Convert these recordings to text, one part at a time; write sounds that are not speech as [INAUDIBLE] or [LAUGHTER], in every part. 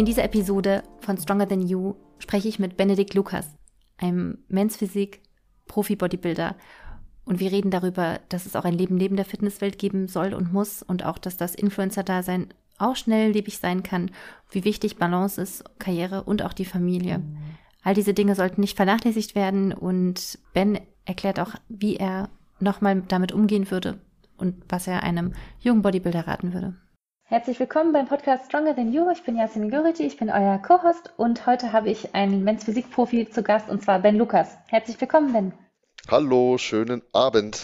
In dieser Episode von Stronger Than You spreche ich mit Benedikt Lukas, einem Men's Physik Profi-Bodybuilder. Und wir reden darüber, dass es auch ein Leben neben der Fitnesswelt geben soll und muss und auch, dass das Influencer-Dasein auch schnelllebig sein kann, wie wichtig Balance ist, Karriere und auch die Familie. All diese Dinge sollten nicht vernachlässigt werden und Ben erklärt auch, wie er nochmal damit umgehen würde und was er einem jungen Bodybuilder raten würde. Herzlich willkommen beim Podcast Stronger Than You. Ich bin Yasemin Güriti, ich bin euer Co-Host und heute habe ich einen Men's Physik-Profi zu Gast und zwar Ben Lukas. Herzlich willkommen, Ben. Hallo, schönen Abend.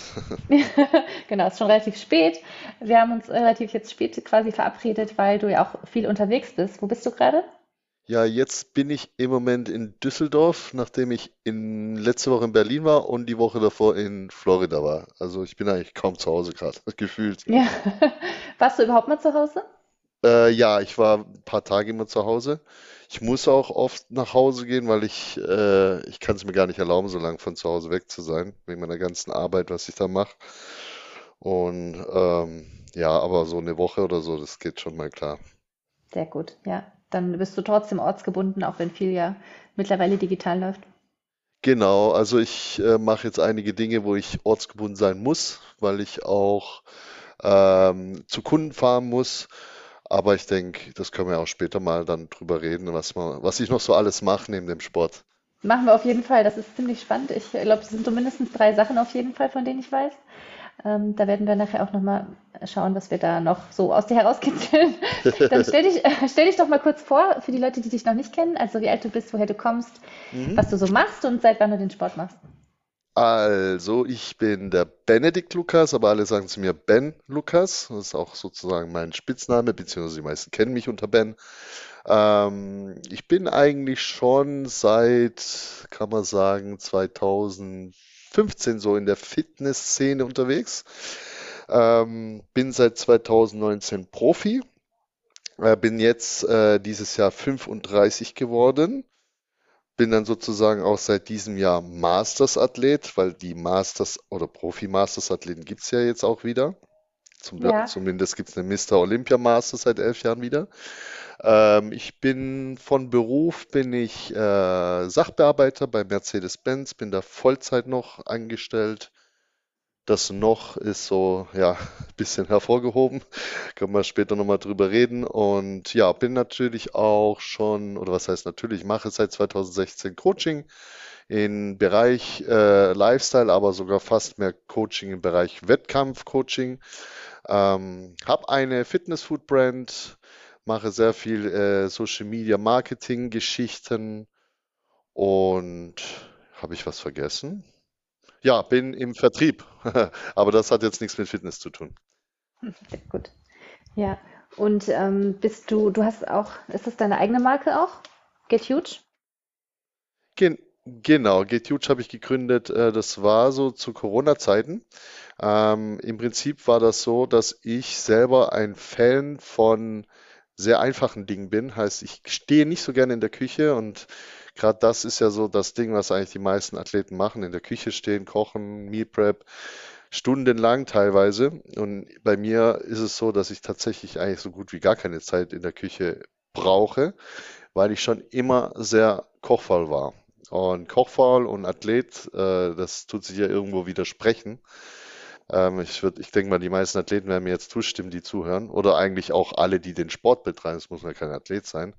[LAUGHS] [LAUGHS] genau, es ist schon relativ spät. Wir haben uns relativ jetzt spät quasi verabredet, weil du ja auch viel unterwegs bist. Wo bist du gerade? Ja, jetzt bin ich im Moment in Düsseldorf, nachdem ich in letzte Woche in Berlin war und die Woche davor in Florida war. Also ich bin eigentlich kaum zu Hause gerade, [LAUGHS] gefühlt. Ja. [LAUGHS] Warst du überhaupt mal zu Hause? Äh, ja, ich war ein paar Tage immer zu Hause. Ich muss auch oft nach Hause gehen, weil ich, äh, ich kann es mir gar nicht erlauben, so lange von zu Hause weg zu sein, wegen meiner ganzen Arbeit, was ich da mache. Und ähm, ja, aber so eine Woche oder so, das geht schon mal klar. Sehr gut, ja dann bist du trotzdem ortsgebunden, auch wenn viel ja mittlerweile digital läuft. Genau, also ich äh, mache jetzt einige Dinge, wo ich ortsgebunden sein muss, weil ich auch ähm, zu Kunden fahren muss. Aber ich denke, das können wir auch später mal dann drüber reden, was, man, was ich noch so alles mache neben dem Sport. Machen wir auf jeden Fall. Das ist ziemlich spannend. Ich glaube, es sind so mindestens drei Sachen auf jeden Fall, von denen ich weiß. Ähm, da werden wir nachher auch nochmal schauen, was wir da noch so aus dir herauskitzeln. [LAUGHS] Dann stell dich, äh, stell dich doch mal kurz vor, für die Leute, die dich noch nicht kennen, also wie alt du bist, woher du kommst, mhm. was du so machst und seit wann du den Sport machst. Also, ich bin der Benedikt Lukas, aber alle sagen zu mir Ben Lukas. Das ist auch sozusagen mein Spitzname, beziehungsweise die meisten kennen mich unter Ben. Ähm, ich bin eigentlich schon seit, kann man sagen, 2015 so in der Fitnessszene unterwegs. Ähm, bin seit 2019 Profi. Äh, bin jetzt äh, dieses Jahr 35 geworden. Bin dann sozusagen auch seit diesem Jahr Masters-Athlet, weil die Masters- oder Profi-Masters-Athleten gibt es ja jetzt auch wieder. Zum, ja. Zumindest gibt es eine Mr. Olympia Masters seit elf Jahren wieder. Ähm, ich bin von Beruf bin ich äh, Sachbearbeiter bei Mercedes-Benz, bin da Vollzeit noch angestellt. Das noch ist so, ja, ein [LAUGHS] bisschen hervorgehoben. Können wir später nochmal drüber reden. Und ja, bin natürlich auch schon, oder was heißt natürlich, mache seit 2016 Coaching im Bereich äh, Lifestyle, aber sogar fast mehr Coaching im Bereich Wettkampf-Coaching. Ähm, habe eine Fitness-Food-Brand, mache sehr viel äh, Social Media Marketing Geschichten und habe ich was vergessen? Ja, bin im Vertrieb, [LAUGHS] aber das hat jetzt nichts mit Fitness zu tun. [LAUGHS] Sehr gut. Ja, und ähm, bist du, du hast auch, ist das deine eigene Marke auch? Get Huge? Gen genau, Get Huge habe ich gegründet. Äh, das war so zu Corona-Zeiten. Ähm, Im Prinzip war das so, dass ich selber ein Fan von sehr einfachen Dingen bin. Heißt, ich stehe nicht so gerne in der Küche und gerade das ist ja so das Ding, was eigentlich die meisten Athleten machen, in der Küche stehen, kochen, Meal Prep, stundenlang teilweise. Und bei mir ist es so, dass ich tatsächlich eigentlich so gut wie gar keine Zeit in der Küche brauche, weil ich schon immer sehr kochfaul war. Und kochfaul und Athlet, äh, das tut sich ja irgendwo widersprechen. Ähm, ich ich denke mal, die meisten Athleten werden mir jetzt zustimmen, die zuhören. Oder eigentlich auch alle, die den Sport betreiben. Es muss ja kein Athlet sein.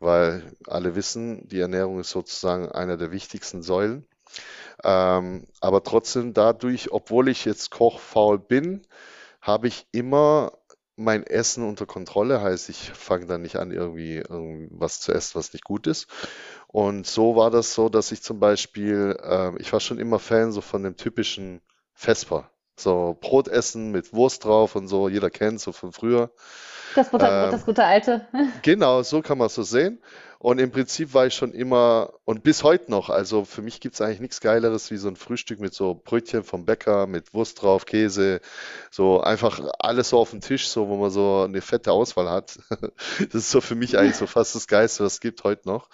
Weil alle wissen, die Ernährung ist sozusagen einer der wichtigsten Säulen. Ähm, aber trotzdem dadurch, obwohl ich jetzt kochfaul bin, habe ich immer mein Essen unter Kontrolle. Heißt, ich fange dann nicht an, irgendwie, irgendwie was zu essen, was nicht gut ist. Und so war das so, dass ich zum Beispiel, äh, ich war schon immer Fan so von dem typischen Vesper. So Brot essen mit Wurst drauf und so, jeder kennt so von früher. Das Butterbrot, ähm, das gute alte. [LAUGHS] Genau, so kann man es so sehen. Und im Prinzip war ich schon immer und bis heute noch, also für mich gibt es eigentlich nichts Geileres wie so ein Frühstück mit so Brötchen vom Bäcker, mit Wurst drauf, Käse, so einfach alles so auf dem Tisch, so wo man so eine fette Auswahl hat. [LAUGHS] Das ist so für mich eigentlich so [LAUGHS] fast das Geiste, was es gibt heute noch.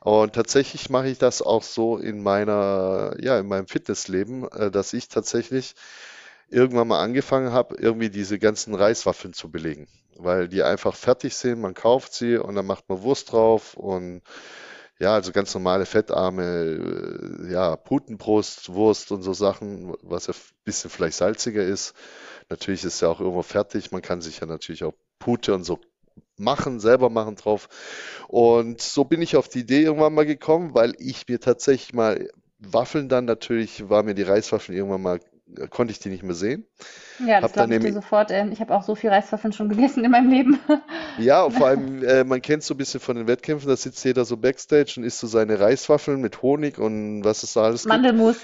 Und tatsächlich mache ich das auch so in meiner, ja, in meinem Fitnessleben, äh, dass ich tatsächlich irgendwann mal angefangen habe, irgendwie diese ganzen Reiswaffeln zu belegen. weil die einfach fertig sind. Man kauft sie und dann macht man Wurst drauf und ja, also ganz normale fettarme, äh, ja, Putenbrust, Wurst und so Sachen, was ja ein bisschen vielleicht salziger ist. Natürlich ist ja auch irgendwo fertig. Man kann sich ja natürlich auch Pute und so machen, selber machen drauf. Und so bin ich auf die Idee irgendwann mal gekommen, weil ich mir tatsächlich mal Waffeln dann natürlich, war mir die Reiswaffeln irgendwann mal konnte ich die nicht mehr sehen. Ja, das glaube ich dir sofort. Ähm, ich habe auch so viel Reiswaffeln schon gegessen in meinem Leben. [LAUGHS] Ja, vor allem, äh, man kennt so ein bisschen von den Wettkämpfen, da sitzt jeder so Backstage und isst so seine Reiswaffeln mit Honig und was es da alles gibt. Mandelmus.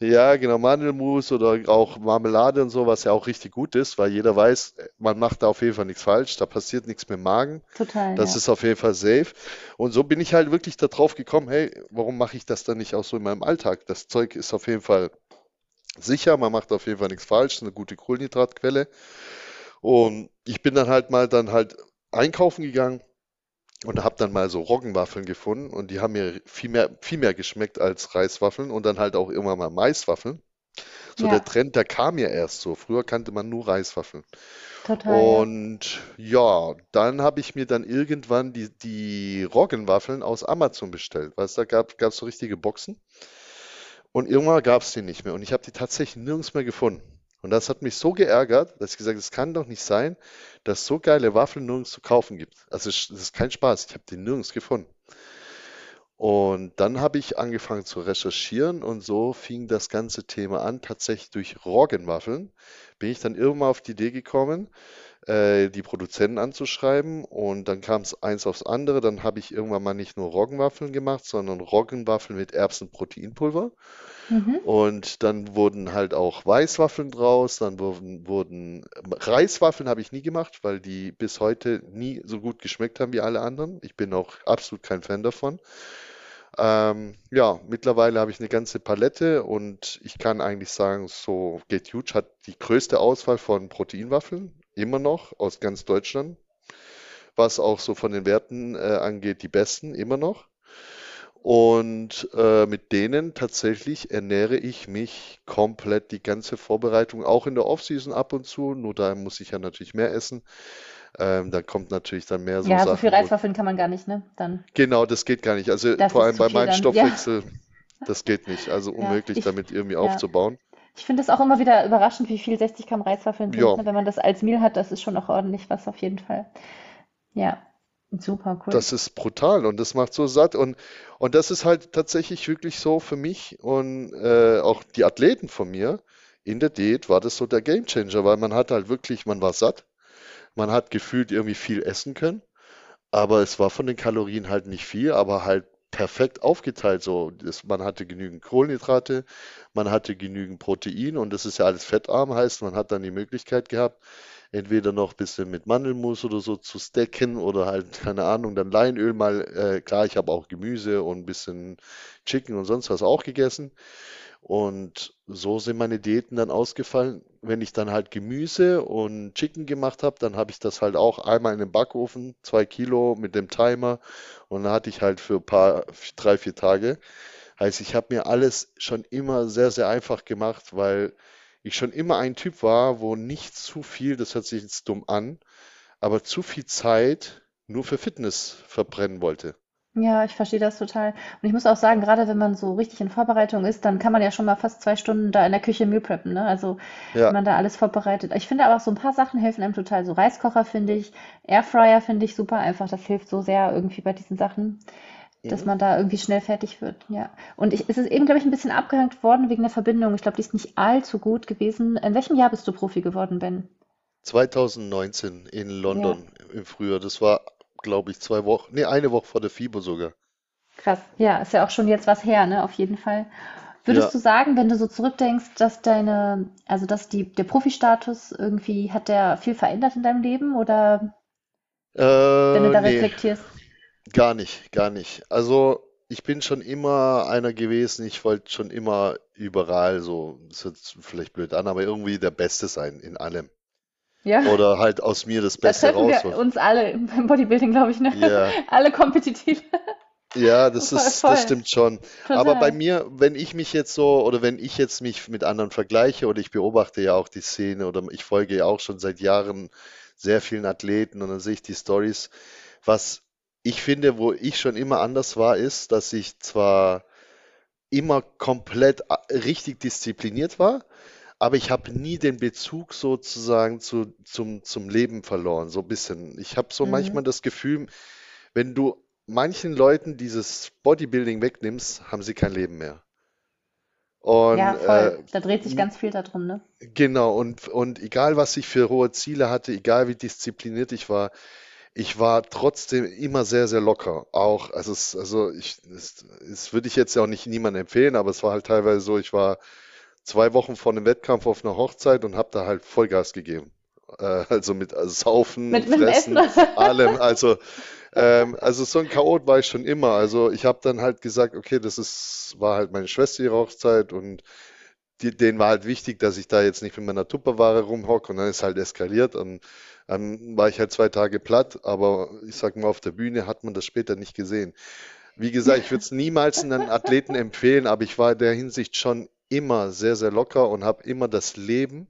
Ja, genau, Mandelmus oder auch Marmelade und so, was ja auch richtig gut ist, weil jeder weiß, man macht da auf jeden Fall nichts falsch, da passiert nichts mit dem Magen. Total. Das ja. ist auf jeden Fall safe. Und so bin ich halt wirklich darauf gekommen, hey, warum mache ich das dann nicht auch so in meinem Alltag? Das Zeug ist auf jeden Fall sicher, man macht auf jeden Fall nichts falsch, eine gute Kohlenhydratquelle. Und ich bin dann halt mal dann halt einkaufen gegangen und habe dann mal so Roggenwaffeln gefunden und die haben mir viel mehr, viel mehr geschmeckt als Reiswaffeln und dann halt auch immer mal Maiswaffeln. So Ja, der Trend, der kam ja erst so. Früher kannte man nur Reiswaffeln. total. Und ja, dann habe ich mir dann irgendwann die, die Roggenwaffeln aus Amazon bestellt. Weißt du, da gab es so richtige Boxen. Und irgendwann gab es die nicht mehr. Und ich habe die tatsächlich nirgends mehr gefunden. Und das hat mich so geärgert, dass ich gesagt habe, es kann doch nicht sein, dass so geile Waffeln nirgends zu kaufen gibt. Also es ist kein Spaß. Ich habe die nirgends gefunden. Und dann habe ich angefangen zu recherchieren und so fing das ganze Thema an. Tatsächlich durch Roggenwaffeln bin ich dann irgendwann auf die Idee gekommen, äh, die Produzenten anzuschreiben und dann kam es eins aufs andere. Dann habe ich irgendwann mal nicht nur Roggenwaffeln gemacht, sondern Roggenwaffeln mit Erbsenproteinpulver. Mhm. Und dann wurden halt auch Weißwaffeln draus, dann wurden, wurden Reiswaffeln habe ich nie gemacht, weil die bis heute nie so gut geschmeckt haben wie alle anderen. Ich bin auch absolut kein Fan davon. Ähm, ja, mittlerweile habe ich eine ganze Palette und ich kann eigentlich sagen, so Get Huge hat die größte Auswahl von Proteinwaffeln, immer noch aus ganz Deutschland, was auch so von den Werten äh, angeht, die besten, immer noch. Und äh, mit denen tatsächlich ernähre ich mich komplett die ganze Vorbereitung, auch in der Offseason ab und zu. Nur da muss ich ja natürlich mehr essen. Ähm, da kommt natürlich dann mehr so Ja, so viel Sachen, wo Reiswaffeln kann man gar nicht, ne? Dann, Genau, das geht gar nicht. Also das vor allem bei meinem dann. Ja, Stoffwechsel, das geht nicht. Also ja. unmöglich, Ich, damit irgendwie ja. aufzubauen. Ich finde es auch immer wieder überraschend, wie viel 60 Gramm Reiswaffeln sind. Ja, Ne? Wenn man das als Meal hat, das ist schon auch ordentlich was auf jeden Fall. Ja, super cool. das ist brutal und das macht so satt. Und, und das ist halt tatsächlich wirklich so für mich und äh, auch die Athleten von mir. In der Diät war das so der Gamechanger, weil man hat halt wirklich, man war satt, man hat gefühlt irgendwie viel essen können. Aber es war von den Kalorien halt nicht viel, aber halt perfekt aufgeteilt. So, das, man hatte genügend Kohlenhydrate, man hatte genügend Protein und das ist ja alles fettarm, heißt, man hat dann die Möglichkeit gehabt, entweder noch ein bisschen mit Mandelmus oder so zu stacken oder halt, [LAUGHS] keine Ahnung, dann Leinöl mal. Äh, klar, ich habe auch Gemüse und ein bisschen Chicken und sonst was auch gegessen. Und so sind meine Diäten dann ausgefallen. Wenn ich dann halt Gemüse und Chicken gemacht habe, dann habe ich das halt auch einmal in den Backofen, zwei Kilo mit dem Timer. Und dann hatte ich halt für ein paar, drei, vier Tage. Heißt, ich habe mir alles schon immer sehr, sehr einfach gemacht, weil ich schon immer ein Typ war, wo nicht zu viel, das hört sich jetzt dumm an, aber zu viel Zeit nur für Fitness verbrennen wollte. Ja, ich verstehe das total. Und ich muss auch sagen, gerade wenn man so richtig in Vorbereitung ist, dann kann man ja schon mal fast zwei Stunden da in der Küche Meal preppen, ne? Also wenn Ja. man da alles vorbereitet. Ich finde aber auch so ein paar Sachen helfen einem total. So Reiskocher finde ich, Airfryer finde ich super einfach. Das hilft so sehr irgendwie bei diesen Sachen, dass Mhm. man da irgendwie schnell fertig wird. Ja. Und ich, es ist eben, glaube ich, ein bisschen abgehängt worden wegen der Verbindung. Ich glaube, die ist nicht allzu gut gewesen. In welchem Jahr bist du Profi geworden, Ben? 2019 in Ja. London im Frühjahr. Das war, glaube ich, zwei Wochen, nee, eine Woche vor der FIBO sogar. Krass. Ja, ist ja auch schon jetzt was her, ne? Auf jeden Fall. Würdest Ja, du sagen, wenn du so zurückdenkst, dass deine, also dass die, der Profi-Status irgendwie, hat der viel verändert in deinem Leben oder wenn du äh, da nee, reflektierst? gar nicht, gar nicht. Also ich bin schon immer einer gewesen, ich wollte schon immer überall so, das hört sich vielleicht blöd an, aber irgendwie der Beste sein in allem. Ja, Oder halt aus mir das da Beste treffen wir rausholen. uns alle beim Bodybuilding, glaube ich, ne? Ja, [LAUGHS] Alle kompetitiv. Ja, das Voll, ist, das voll. stimmt schon. Aber bei Total. mir, wenn ich mich jetzt so oder wenn ich jetzt mich mit anderen vergleiche oder ich beobachte ja auch die Szene oder ich folge ja auch schon seit Jahren sehr vielen Athleten und dann sehe ich die Stories. Was ich finde, wo ich schon immer anders war, ist, dass ich zwar immer komplett a- richtig diszipliniert war, aber ich habe nie den Bezug sozusagen zu, zum, zum Leben verloren. So ein bisschen. Ich habe so manchmal Mhm. das Gefühl, wenn du manchen Leuten dieses Bodybuilding wegnimmst, haben sie kein Leben mehr. Und Ja, voll. äh, Da dreht sich ganz viel darum, ne? genau, und, und egal was ich für hohe Ziele hatte, egal wie diszipliniert ich war, ich war trotzdem immer sehr, sehr locker. Auch, also es, also ich, das, das würde ich jetzt ja auch nicht niemandem empfehlen, aber es war halt teilweise so, ich war zwei Wochen vor einem Wettkampf auf einer Hochzeit und habe da halt Vollgas gegeben. Äh, also mit also Saufen, Mit, mit. Fressen, [LAUGHS] allem. Also, ähm, also so ein Chaot war ich schon immer. Also ich habe dann halt gesagt, okay, das ist, war halt meine Schwester ihre Hochzeit und die, denen war halt wichtig, dass ich da jetzt nicht mit meiner Tupperware rumhocke und dann ist halt eskaliert und dann war ich halt zwei Tage platt, aber ich sag mal, auf der Bühne hat man das später nicht gesehen. Wie gesagt, ich würde es niemals einem Athleten empfehlen, aber ich war in der Hinsicht schon immer sehr, sehr locker und habe immer das Leben,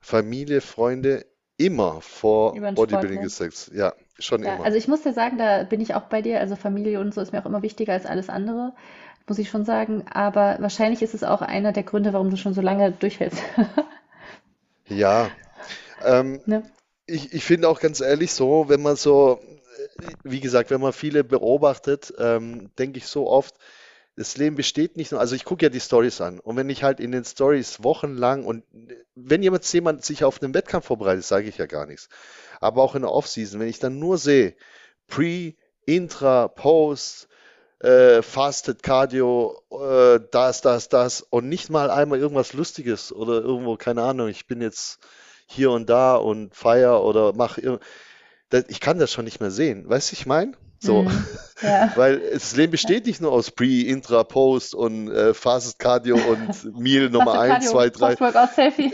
Familie, Freunde immer vor Bodybuilding gesetzt. Ja, schon Ja, immer. also ich muss dir sagen, da bin ich auch bei dir. Also Familie und so ist mir auch immer wichtiger als alles andere, muss ich schon sagen. Aber wahrscheinlich ist es auch einer der Gründe, warum du schon so lange durchhältst. [LAUGHS] Ja, ähm, Ne? ich, ich finde auch ganz ehrlich so, wenn man so, äh, wie gesagt, wenn man viele beobachtet, ähm, denke ich so oft, das Leben besteht nicht nur, also ich gucke ja die Stories an und wenn ich halt in den Stories wochenlang und wenn jemand, jemand sich auf einen Wettkampf vorbereitet, sage ich ja gar nichts. Aber auch in der Offseason, wenn ich dann nur sehe, Pre, Intra, Post, äh, Fasted Cardio, äh, das, das, das und nicht mal einmal irgendwas Lustiges oder irgendwo, keine Ahnung, ich bin jetzt hier und da und feier oder mache, ich kann das schon nicht mehr sehen. Weißt du, ich meine? So, Hm. Ja. [LAUGHS] weil das Leben besteht nicht nur aus Pre, Intra, Post und äh, Fasted Cardio und [LAUGHS] Meal Nummer Fasted eins, Cardio, 2, 3. Post-Workout-Selfie.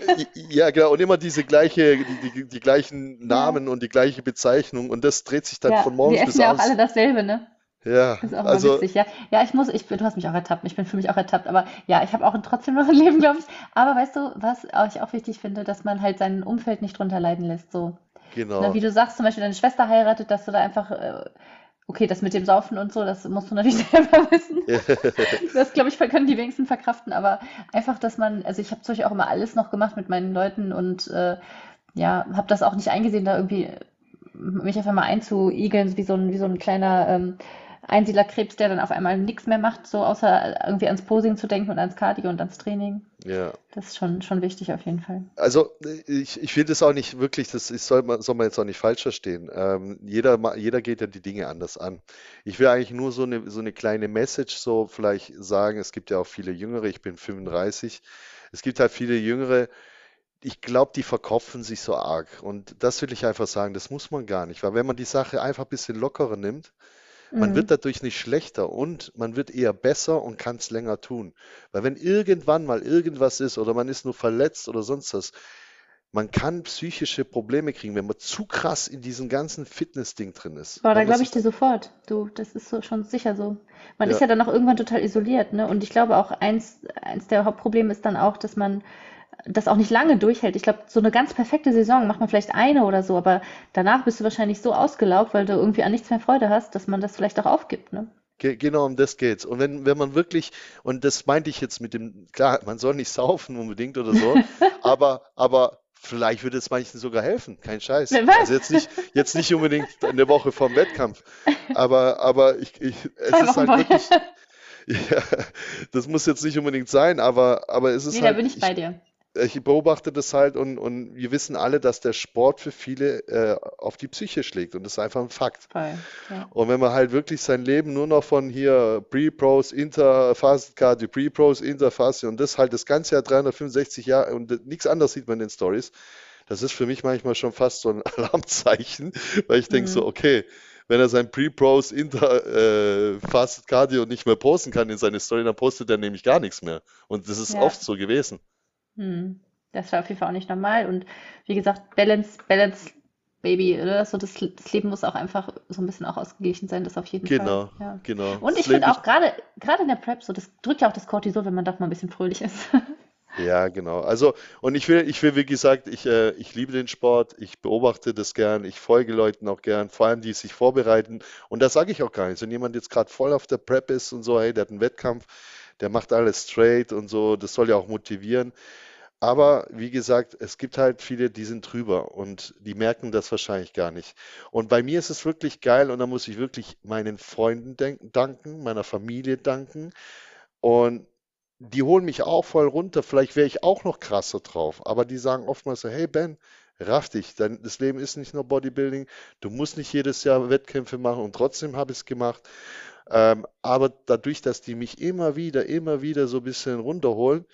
Ja, genau, und immer diese gleiche, die, die, die gleichen Ja. Namen und die gleiche Bezeichnung und das dreht sich dann Ja, von wir morgens bis essen ja auch abends. alle dasselbe, ne? Ja, Das ist auch also witzig, ja. Ja, ich muss, ich du hast mich auch ertappt, ich bin für mich auch ertappt, aber ja, ich habe auch trotzdem noch ein Leben, glaube ich. Aber weißt du, was ich auch wichtig finde, dass man halt sein Umfeld nicht drunter leiden lässt, so. Genau. wie du sagst, zum Beispiel deine Schwester heiratet, dass du da einfach, äh, okay, das mit dem Saufen und so, das musst du natürlich [LAUGHS] selber wissen. [LAUGHS] Das, glaube ich, können die wenigsten verkraften, aber einfach, dass man, also ich habe zum Beispiel auch immer alles noch gemacht mit meinen Leuten und äh, ja, habe das auch nicht eingesehen, da irgendwie mich einfach mal einzuigeln, wie so ein, wie so ein kleiner ähm, Einsiedlerkrebs, der dann auf einmal nichts mehr macht, so außer irgendwie ans Posing zu denken und ans Cardio und ans Training. Ja. Das ist schon, schon wichtig auf jeden Fall. Also ich, ich finde es auch nicht wirklich, das ist, soll man, soll man jetzt auch nicht falsch verstehen. Ähm, jeder, jeder geht ja die Dinge anders an. Ich will eigentlich nur so eine, so eine kleine Message so vielleicht sagen. Es gibt ja auch viele Jüngere, ich bin 35. Es gibt halt viele Jüngere, ich glaube, die verkopfen sich so arg. Und das will ich einfach sagen, das muss man gar nicht. Weil wenn man die Sache einfach ein bisschen lockerer nimmt, man wird Mhm. dadurch nicht schlechter und man wird eher besser und kann es länger tun. Weil wenn irgendwann mal irgendwas ist oder man ist nur verletzt oder sonst was, man kann psychische Probleme kriegen, wenn man zu krass in diesem ganzen Fitness-Ding drin ist. Boah, da glaube ich dir sofort. Du, das ist so, schon sicher so. Man ist ja, ja dann auch irgendwann total isoliert, ne? Und ich glaube auch, eins, eins der Hauptprobleme ist dann auch, dass man das auch nicht lange durchhält. Ich glaube, so eine ganz perfekte Saison macht man vielleicht eine oder so, aber danach bist du wahrscheinlich so ausgelaugt, weil du irgendwie an nichts mehr Freude hast, dass man das vielleicht auch aufgibt, ne? ge genau um das geht's. Und wenn, wenn man wirklich, und das meinte ich jetzt mit dem, klar, man soll nicht [LAUGHS] saufen unbedingt oder so, [LAUGHS] aber, aber vielleicht würde es manchen sogar helfen, kein Scheiß. Wer Also jetzt nicht, jetzt nicht unbedingt eine Woche vorm Wettkampf, aber, aber ich, ich, es Zwei ist Wochen halt vorher. wirklich, [LAUGHS] ja, das muss jetzt nicht unbedingt sein, aber, aber es ist Nee, da halt, bin ich bei ich, dir. Ich beobachte das halt und, und wir wissen alle, dass der Sport für viele äh, auf die Psyche schlägt und das ist einfach ein Fakt. Voll. Ja. Und wenn man halt wirklich sein Leben nur noch von hier Pre-Pros, Inter, Fast Cardio, Pre-Pros, Inter, Fast und das halt das ganze Jahr 365 Jahre und nichts anderes sieht man in den Stories, das ist für mich manchmal schon fast so ein [LAUGHS] Alarmzeichen, weil ich denke so, Mhm. okay, wenn er sein Pre-Pros, Inter, äh, Fast Cardio nicht mehr posten kann in seine Story, dann postet er nämlich gar nichts mehr. Und das ist Ja. oft so gewesen. Hm. Das war auf jeden Fall auch nicht normal. Und wie gesagt, Balance, Balance Baby, oder? So das, das Leben muss auch einfach so ein bisschen auch ausgeglichen sein, das auf jeden Genau, Fall. Ja. genau. Und ich finde auch gerade gerade in der Prep so, das drückt ja auch das Cortisol, wenn man doch mal ein bisschen fröhlich ist. [LAUGHS] Ja, genau. Also, und ich will, ich will, wie gesagt, ich, äh, ich liebe den Sport, ich beobachte das gern, ich folge Leuten auch gern, vor allem die sich vorbereiten. Und das sage ich auch gar nicht. Wenn jemand jetzt gerade voll auf der Prep ist und so, hey, der hat einen Wettkampf, der macht alles straight und so, das soll ja auch motivieren. Aber wie gesagt, es gibt halt viele, die sind drüber und die merken das wahrscheinlich gar nicht. Und bei mir ist es wirklich geil und da muss ich wirklich meinen Freunden danken, meiner Familie danken. Und die holen mich auch voll runter. Vielleicht wäre ich auch noch krasser drauf. Aber die sagen oftmals so, hey Ben, raff dich. Dein, das Leben ist nicht nur Bodybuilding. Du musst nicht jedes Jahr Wettkämpfe machen und trotzdem habe ich es gemacht. Ähm, aber dadurch, dass die mich immer wieder, immer wieder so ein bisschen runterholen,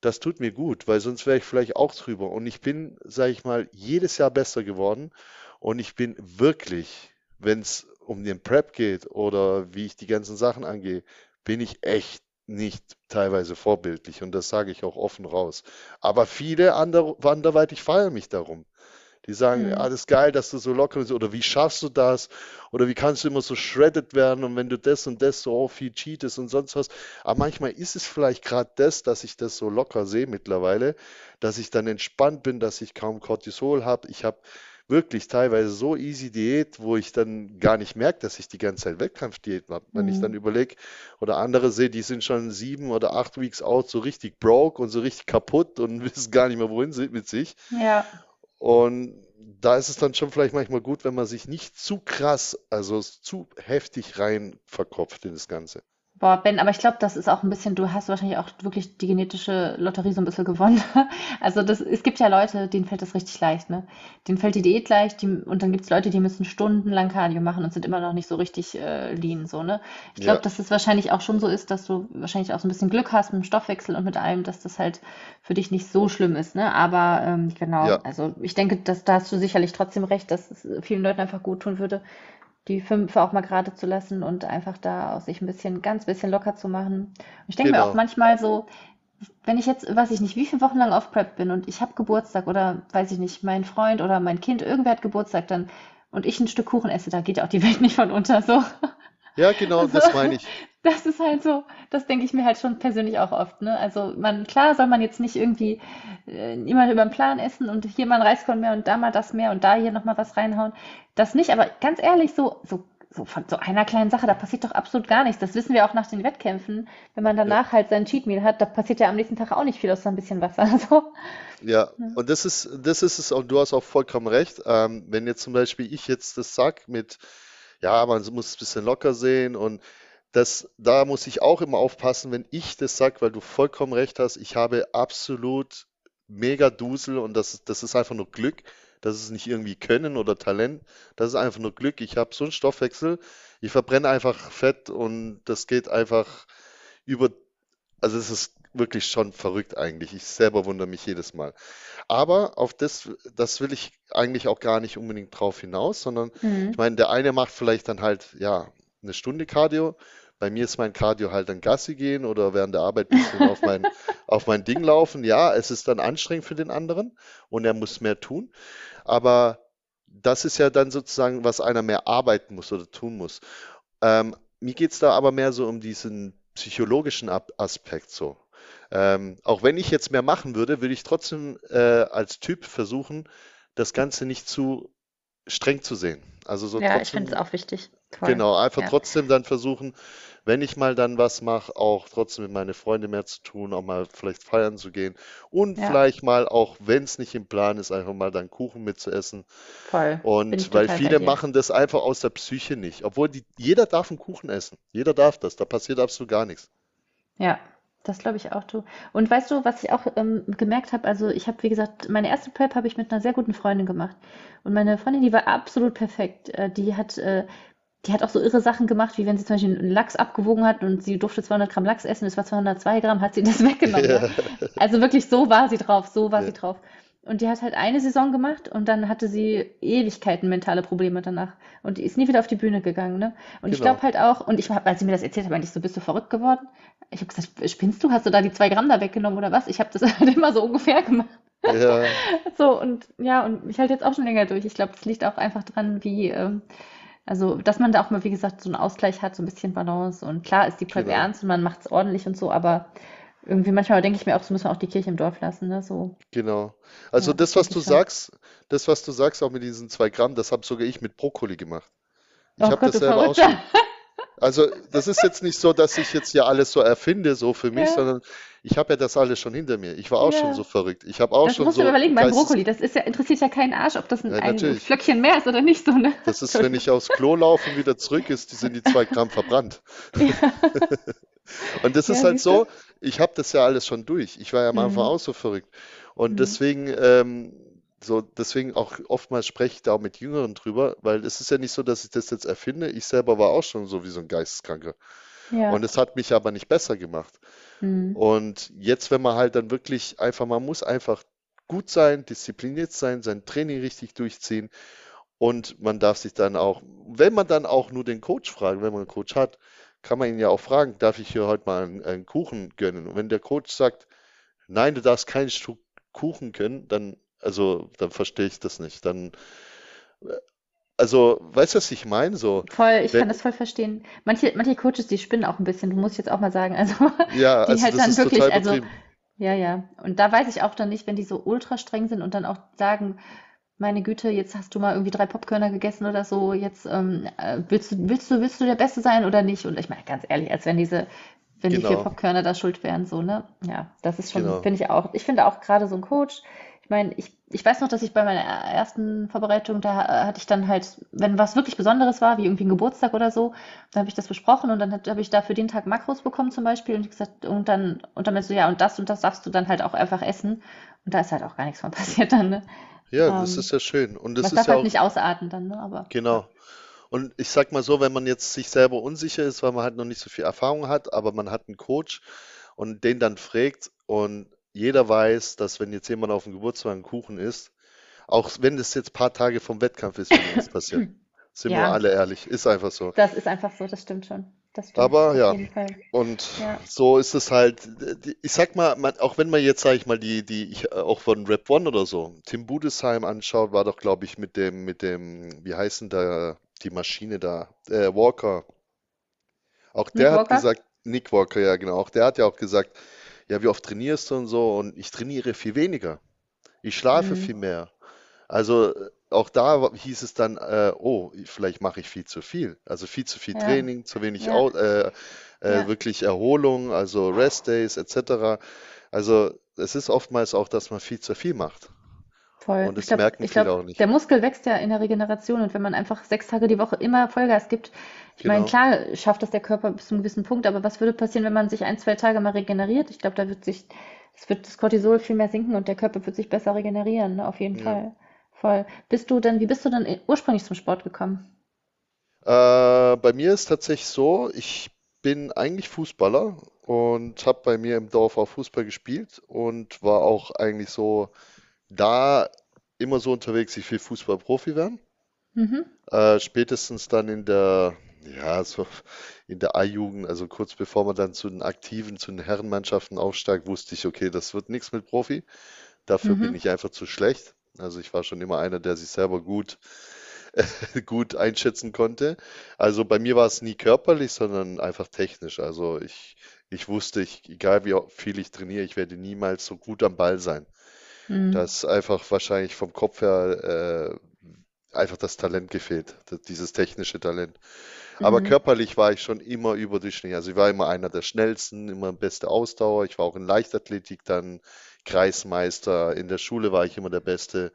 das tut mir gut, weil sonst wäre ich vielleicht auch drüber. Und ich bin, sage ich mal, jedes Jahr besser geworden. Und ich bin wirklich, wenn es um den Prep geht oder wie ich die ganzen Sachen angehe, bin ich echt nicht teilweise vorbildlich. Und das sage ich auch offen raus. Aber viele andere, anderweitig feiern mich darum. Die sagen, Mhm. das ist geil, dass du so locker bist. Oder wie schaffst du das? Oder wie kannst du immer so shredded werden? Und wenn du das und das so viel cheatest und sonst was. Aber manchmal ist es vielleicht gerade das, dass ich das so locker sehe mittlerweile, dass ich dann entspannt bin, dass ich kaum Cortisol habe. Ich habe wirklich teilweise so easy Diät, wo ich dann gar nicht merke, dass ich die ganze Zeit Wettkampfdiät habe. Wenn ich dann Mhm. überlege oder andere sehe, die sind schon sieben oder acht Weeks out, so richtig broke und so richtig kaputt und [LAUGHS] wissen gar nicht mehr, wohin sie mit sich. Ja. Und da ist es dann schon vielleicht manchmal gut, wenn man sich nicht zu krass, also zu heftig rein verkopft in das Ganze. Boah, Ben, aber ich glaube, das ist auch ein bisschen, du hast wahrscheinlich auch wirklich die genetische Lotterie so ein bisschen gewonnen. [LAUGHS] Also das, es gibt ja Leute, denen fällt das richtig leicht, ne? Denen fällt die Diät leicht, die, und dann gibt es Leute, die müssen stundenlang Cardio machen und sind immer noch nicht so richtig äh, lean, so, ne? Ich glaube, Ja, dass es wahrscheinlich auch schon so ist, dass du wahrscheinlich auch so ein bisschen Glück hast mit dem Stoffwechsel und mit allem, dass das halt für dich nicht so schlimm ist, ne? Aber ähm, genau, ja, also ich denke, dass da hast du sicherlich trotzdem recht, dass es vielen Leuten einfach gut tun würde, die fünf auch mal gerade zu lassen und einfach da aus sich ein bisschen, ganz bisschen locker zu machen. Und ich denke mir auch genau. manchmal so, wenn ich jetzt, weiß ich nicht, wie viele Wochen lang auf Prep bin und ich habe Geburtstag oder weiß ich nicht, mein Freund oder mein Kind, irgendwer hat Geburtstag dann und ich ein Stück Kuchen esse, da geht ja auch die Welt nicht von unter, so. Ja, genau, Also, das meine ich. Das ist halt so, das denke ich mir halt schon persönlich auch oft, ne? Also man, klar soll man jetzt nicht irgendwie äh, immer über den Plan essen und hier mal ein Reiskorn mehr und da mal das mehr und da hier nochmal was reinhauen. Das nicht, aber ganz ehrlich, so, so, so von so einer kleinen Sache, da passiert doch absolut gar nichts. Das wissen wir auch nach den Wettkämpfen. Wenn man Ja. danach halt sein Cheat Meal hat, da passiert ja am nächsten Tag auch nicht viel, außer ein bisschen Wasser. [LAUGHS] So. Ja, Ja. und das ist, das ist es, und du hast auch vollkommen recht. Ähm, wenn jetzt zum Beispiel ich jetzt das sag mit, ja, man muss es ein bisschen locker sehen und das, da muss ich auch immer aufpassen, wenn ich das sag, weil du vollkommen recht hast, ich habe absolut mega Dusel und das, ist- das ist einfach nur Glück. Das ist nicht irgendwie Können oder Talent, das ist einfach nur Glück. Ich habe so einen Stoffwechsel, ich verbrenne einfach Fett und das geht einfach über, also es ist wirklich schon verrückt eigentlich. Ich selber wundere mich jedes Mal. Aber auf das, das will ich eigentlich auch gar nicht unbedingt drauf hinaus, sondern ich Mhm. meine, der eine macht vielleicht dann halt, ja, eine Stunde Cardio. Bei mir ist mein Cardio halt dann Gassi gehen oder während der Arbeit ein bisschen auf mein, [LAUGHS] auf mein Ding laufen. Ja, es ist dann anstrengend für den anderen und er muss mehr tun. Aber das ist ja dann sozusagen, was einer mehr arbeiten muss oder tun muss. Ähm, mir geht es da aber mehr so um diesen psychologischen Aspekt so. Ähm, auch wenn ich jetzt mehr machen würde, würde ich trotzdem äh, als Typ versuchen, das Ganze nicht zu streng zu sehen. Also so Ja, ich finde es trotzdem, auch wichtig. Voll. genau, einfach Ja. trotzdem dann versuchen, wenn ich mal dann was mache, auch trotzdem mit meinen Freunden mehr zu tun, auch mal vielleicht feiern zu gehen und Ja, vielleicht mal auch, wenn es nicht im Plan ist, einfach mal dann Kuchen mitzuessen. voll. Und weil viele machen das einfach aus der Psyche nicht, obwohl die, jeder darf einen Kuchen essen. Jeder darf das, da passiert absolut gar nichts. Ja, das glaube ich auch, du. Und weißt du, was ich auch ähm, gemerkt habe, also ich habe, wie gesagt, meine erste Prep habe ich mit einer sehr guten Freundin gemacht. Und meine Freundin, die war absolut perfekt. Äh, die hat, äh, die hat auch so irre Sachen gemacht, wie wenn sie zum Beispiel einen Lachs abgewogen hat und sie durfte 200 Gramm Lachs essen, es war 202 Gramm, hat sie das [LAUGHS] weggenommen, ja. Ja, Also wirklich, so war sie drauf, so war ja, sie drauf. Und die hat halt eine Saison gemacht und dann hatte sie Ewigkeiten mentale Probleme danach. Und die ist nie wieder auf die Bühne gegangen, ne? Und ich glaube genau. halt auch, und ich hab, als sie mir das erzählt hat, meinte ich so, bist du verrückt geworden? Ich habe gesagt, spinnst du? Hast du da die zwei Gramm da weggenommen oder was? Ich habe das [LAUGHS] halt immer so ungefähr gemacht. Ja, [LAUGHS] So, und ja, und ich halte jetzt auch schon länger durch. Ich glaube, das liegt auch einfach dran, wie, ähm, also, dass man da auch mal, wie gesagt, so einen Ausgleich hat, so ein bisschen Balance. Und klar ist die Prep genau. ernst und man macht es ordentlich und so, aber irgendwie manchmal denke ich mir auch, so muss man auch die Kirche im Dorf lassen, ne? So, Genau. Also ja, das was du schon. sagst, das, was du sagst, auch mit diesen zwei Gramm, das habe sogar ich mit Brokkoli gemacht. Ich Oh habe das selber auch Verrückter. schon. [LAUGHS] Also das ist jetzt nicht so, dass ich jetzt ja alles so erfinde, so für mich, Ja, sondern ich habe ja das alles schon hinter mir. Ich war auch schon so ja. verrückt. Ich habe auch Das schon musst du so überlegen beim. Brokkoli. Das ist ja, interessiert ja keinen Arsch, ob das ein, Ja, ein. Flöckchen mehr ist oder nicht, so, ne? Das ist, wenn ich aufs Klo laufe und wieder zurück ist, die sind die zwei Gramm verbrannt. Ja, [LAUGHS] Und das ist ja, halt du? so, ich habe das ja alles schon durch. Ich war ja am Anfang Mhm. auch so verrückt. Und Mhm. deswegen, ähm, so, deswegen auch oftmals spreche ich da auch mit Jüngeren drüber, weil es ist ja nicht so, dass ich das jetzt erfinde. Ich selber war auch schon so wie so ein Geisteskranker. Und Ja. es hat mich aber nicht besser gemacht. Mhm. Und jetzt, wenn man halt dann wirklich einfach, man muss einfach gut sein, diszipliniert sein, sein Training richtig durchziehen und man darf sich dann auch, wenn man dann auch nur den Coach fragt, wenn man einen Coach hat, kann man ihn ja auch fragen, darf ich hier heute mal einen, einen Kuchen gönnen? Und wenn der Coach sagt, nein, du darfst keinen Stück Kuchen gönnen, dann, also, dann verstehe ich das nicht. Dann, also, weißt du, was ich meine? So, Voll, ich wenn, kann das voll verstehen. Manche, manche Coaches, die spinnen auch ein bisschen, du musst jetzt auch mal sagen. Also, ja, [LAUGHS] die also halt das dann ist total wirklich, also, übertrieben. ja, ja. Und da weiß ich auch dann nicht, wenn die so ultra streng sind und dann auch sagen, meine Güte, jetzt hast du mal irgendwie drei Popkörner gegessen oder so, jetzt ähm, äh, willst du, willst du, willst du der Beste sein oder nicht? Und ich meine, ganz ehrlich, als wenn diese, wenn die vier Genau, Popkörner da schuld wären, so, ne? Ja, das ist schon, genau. finde ich auch. Ich finde auch gerade so ein Coach, ich meine, ich, ich weiß noch, dass ich bei meiner ersten Vorbereitung, da hatte ich dann halt, wenn was wirklich Besonderes war, wie irgendwie ein Geburtstag oder so, dann habe ich das besprochen und dann habe ich da für den Tag Makros bekommen zum Beispiel und gesagt, und dann, und dann du, ja, und das und das darfst du dann halt auch einfach essen. Und da ist halt auch gar nichts von [LAUGHS] passiert dann, ne? Ja, das Ähm, ist ja schön. Und das ist darf ja halt auch, nicht ausarten dann, ne? Aber genau. Und ich sag mal so, wenn man jetzt sich selber unsicher ist, weil man halt noch nicht so viel Erfahrung hat, aber man hat einen Coach und den dann fragt und jeder weiß, dass wenn jetzt jemand auf dem Geburtstag einen Kuchen isst, auch wenn das jetzt ein paar Tage vom Wettkampf ist, wird nichts passieren. [LAUGHS] Sind wir Ja, alle ehrlich, ist einfach so. das ist einfach so, das stimmt schon. Das stimmt, Aber ja, und Ja. so ist es halt, ich sag mal, man, auch wenn man jetzt, sage ich mal, die, die, ich, auch von Rap One oder so, Tim Budesheim anschaut, war doch, glaube ich, mit dem, mit dem, wie heißen da die Maschine da, äh, Walker. Auch Nick der hat Walker? gesagt, Nick Walker, ja genau, auch der hat ja auch gesagt, ja, wie oft trainierst du und so, und ich trainiere viel weniger. Ich schlafe viel Mhm. mehr. Also äh, auch da hieß es dann, äh, oh, vielleicht mache ich viel zu viel. Also viel zu viel Ja, Training, zu wenig ja, Au äh, äh, wirklich Erholung, also Rest Days etc. Also es ist oftmals auch, dass man viel zu viel macht. Voll. Und Ich das glaube, merken ich viele glaube, auch nicht. der Muskel wächst ja in der Regeneration und wenn man einfach sechs Tage die Woche immer Vollgas gibt, ich meine, Genau, klar schafft das der Körper bis zu einem gewissen Punkt, aber was würde passieren, wenn man sich ein, zwei Tage mal regeneriert? Ich glaube, da wird sich, es wird das Cortisol viel mehr sinken und der Körper wird sich besser regenerieren, ne? Auf jeden ja. Fall. Voll. Bist du denn, wie bist du denn ursprünglich zum Sport gekommen? Äh, bei mir ist tatsächlich so, ich bin eigentlich Fußballer und habe bei mir im Dorf auch Fußball gespielt und war auch eigentlich so da immer so unterwegs, ich will Fußballprofi werden. Mhm. Äh, spätestens dann in der, ja, so in der A-Jugend, also kurz bevor man dann zu den Aktiven, zu den Herrenmannschaften aufsteigt, wusste ich, okay, das wird nichts mit Profi. Dafür bin Mhm. ich einfach zu schlecht. Also ich war schon immer einer, der sich selber gut, [LAUGHS] gut einschätzen konnte. Also bei mir war es nie körperlich, sondern einfach technisch. Also ich, ich wusste, ich, egal wie viel ich trainiere, ich werde niemals so gut am Ball sein. Mhm. Ist einfach wahrscheinlich vom Kopf her äh, einfach das Talent gefehlt, dieses technische Talent. Aber Mhm. körperlich war ich schon immer überdurchschnittlich. Also ich war immer einer der schnellsten, immer beste Ausdauer. Ich war auch in Leichtathletik dann Kreismeister. In der Schule war ich immer der Beste.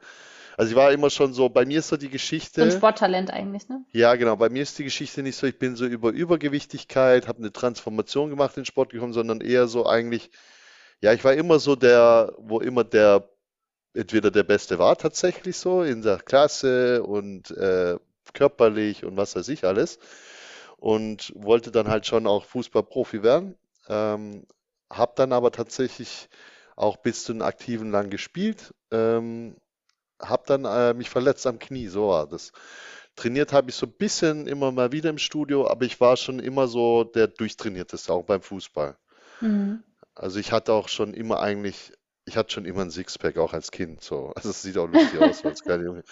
Also ich war immer schon so, bei mir ist so die So ein Geschichte, Sporttalent eigentlich, ne? ja genau, bei mir ist die Geschichte nicht so, ich bin so über Übergewichtigkeit, habe eine Transformation gemacht in den Sport gekommen, sondern eher so eigentlich, ja, ich war immer so der, wo immer der entweder der Beste war tatsächlich so in der Klasse und äh, körperlich und was weiß ich alles und wollte dann halt schon auch Fußballprofi werden. Ähm, habe dann aber tatsächlich auch bis zu den Aktiven lang gespielt. Ähm, habe dann äh, mich verletzt am Knie, so war das. Trainiert habe ich so ein bisschen immer mal wieder im Studio, aber ich war schon immer so der Durchtrainierteste, auch beim Fußball. Mhm. Also ich hatte auch schon immer eigentlich ich hatte schon immer ein Sixpack, auch als Kind. So. [LAUGHS] Also es sieht auch lustig aus als kleiner Junge.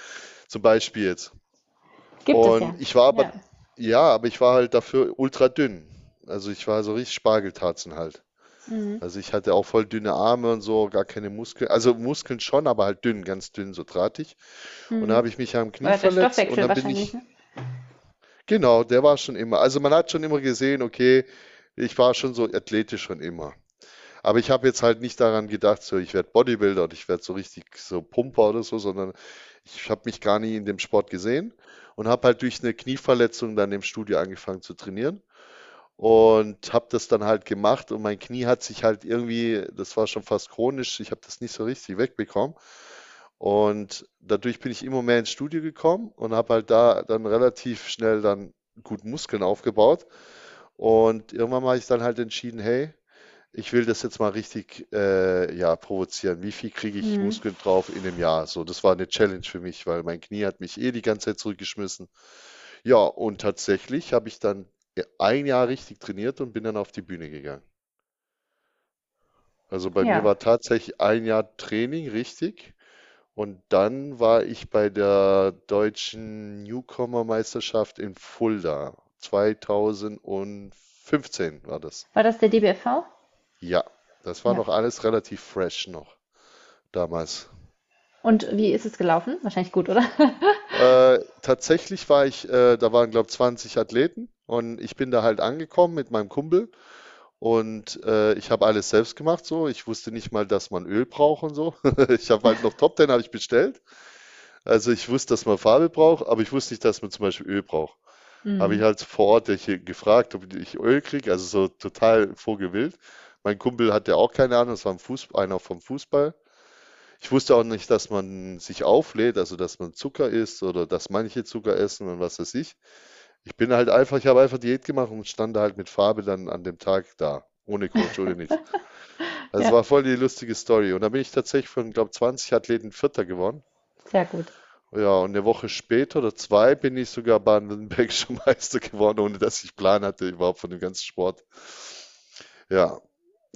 Zum Beispiel jetzt. Gibt es ja. Und ich war aber, Ja. ja, aber ich war halt dafür ultra dünn. Also ich war so richtig Spargeltatzen halt. Mhm. Also ich hatte auch voll dünne Arme und so, gar keine Muskeln. Also Muskeln schon, aber halt dünn, ganz dünn, so drahtig. Und da Mhm. habe ich mich am Knie Oder der verletzt und dann bin ich, ne? genau, der war schon immer. Also man hat schon immer gesehen, okay, ich war schon so athletisch schon immer. Aber ich habe jetzt halt nicht daran gedacht, so ich werde Bodybuilder und ich werde so richtig so Pumper oder so, sondern ich habe mich gar nie in dem Sport gesehen und habe halt durch eine Knieverletzung dann im Studio angefangen zu trainieren und habe das dann halt gemacht und mein Knie hat sich halt irgendwie, das war schon fast chronisch, ich habe das nicht so richtig wegbekommen und dadurch bin ich immer mehr ins Studio gekommen und habe halt da dann relativ schnell dann gut Muskeln aufgebaut und irgendwann habe ich dann halt entschieden, hey, ich will das jetzt mal richtig äh, ja, provozieren. Wie viel kriege ich Mhm. Muskeln drauf in einem Jahr? So, das war eine Challenge für mich, weil mein Knie hat mich eh die ganze Zeit zurückgeschmissen. Ja, und tatsächlich habe ich dann ein Jahr richtig trainiert und bin dann auf die Bühne gegangen. Also bei mir Ja. war tatsächlich ein Jahr Training richtig. Und dann war ich bei der deutschen Newcomer-Meisterschaft in Fulda. 2015 war das. War das der DBFV? Ja, das war Ja. noch alles relativ fresh noch damals. Und wie ist es gelaufen? Wahrscheinlich gut, oder? [LAUGHS] Äh, tatsächlich war ich, äh, da waren glaube ich 20 Athleten und ich bin da halt angekommen mit meinem Kumpel und äh, ich habe alles selbst gemacht so. Ich wusste nicht mal, dass man Öl braucht und so. [LAUGHS] Ich habe halt noch Top Ten habe ich bestellt. Also ich wusste, dass man Farbe braucht, aber ich wusste nicht, dass man zum Beispiel Öl braucht. Habe ich Mhm. halt vor Ort hier gefragt, ob ich Öl kriege, also so total vogelwild. Mein Kumpel hatte auch keine Ahnung, das war ein Fußball, einer vom Fußball. Ich wusste auch nicht, dass man sich auflädt, also dass man Zucker isst oder dass manche Zucker essen und was weiß ich. Ich bin halt einfach, ich habe einfach Diät gemacht und stand da halt mit Farbe dann an dem Tag da, ohne Coach, ohne nichts. [LAUGHS] Also es Ja, war voll die lustige Story. Und da bin ich tatsächlich von, glaube 20 Athleten Vierter geworden. sehr gut. Ja, und eine Woche später oder zwei bin ich sogar baden-württembergischer [LAUGHS] Meister geworden, ohne dass ich Plan hatte überhaupt von dem ganzen Sport. Ja,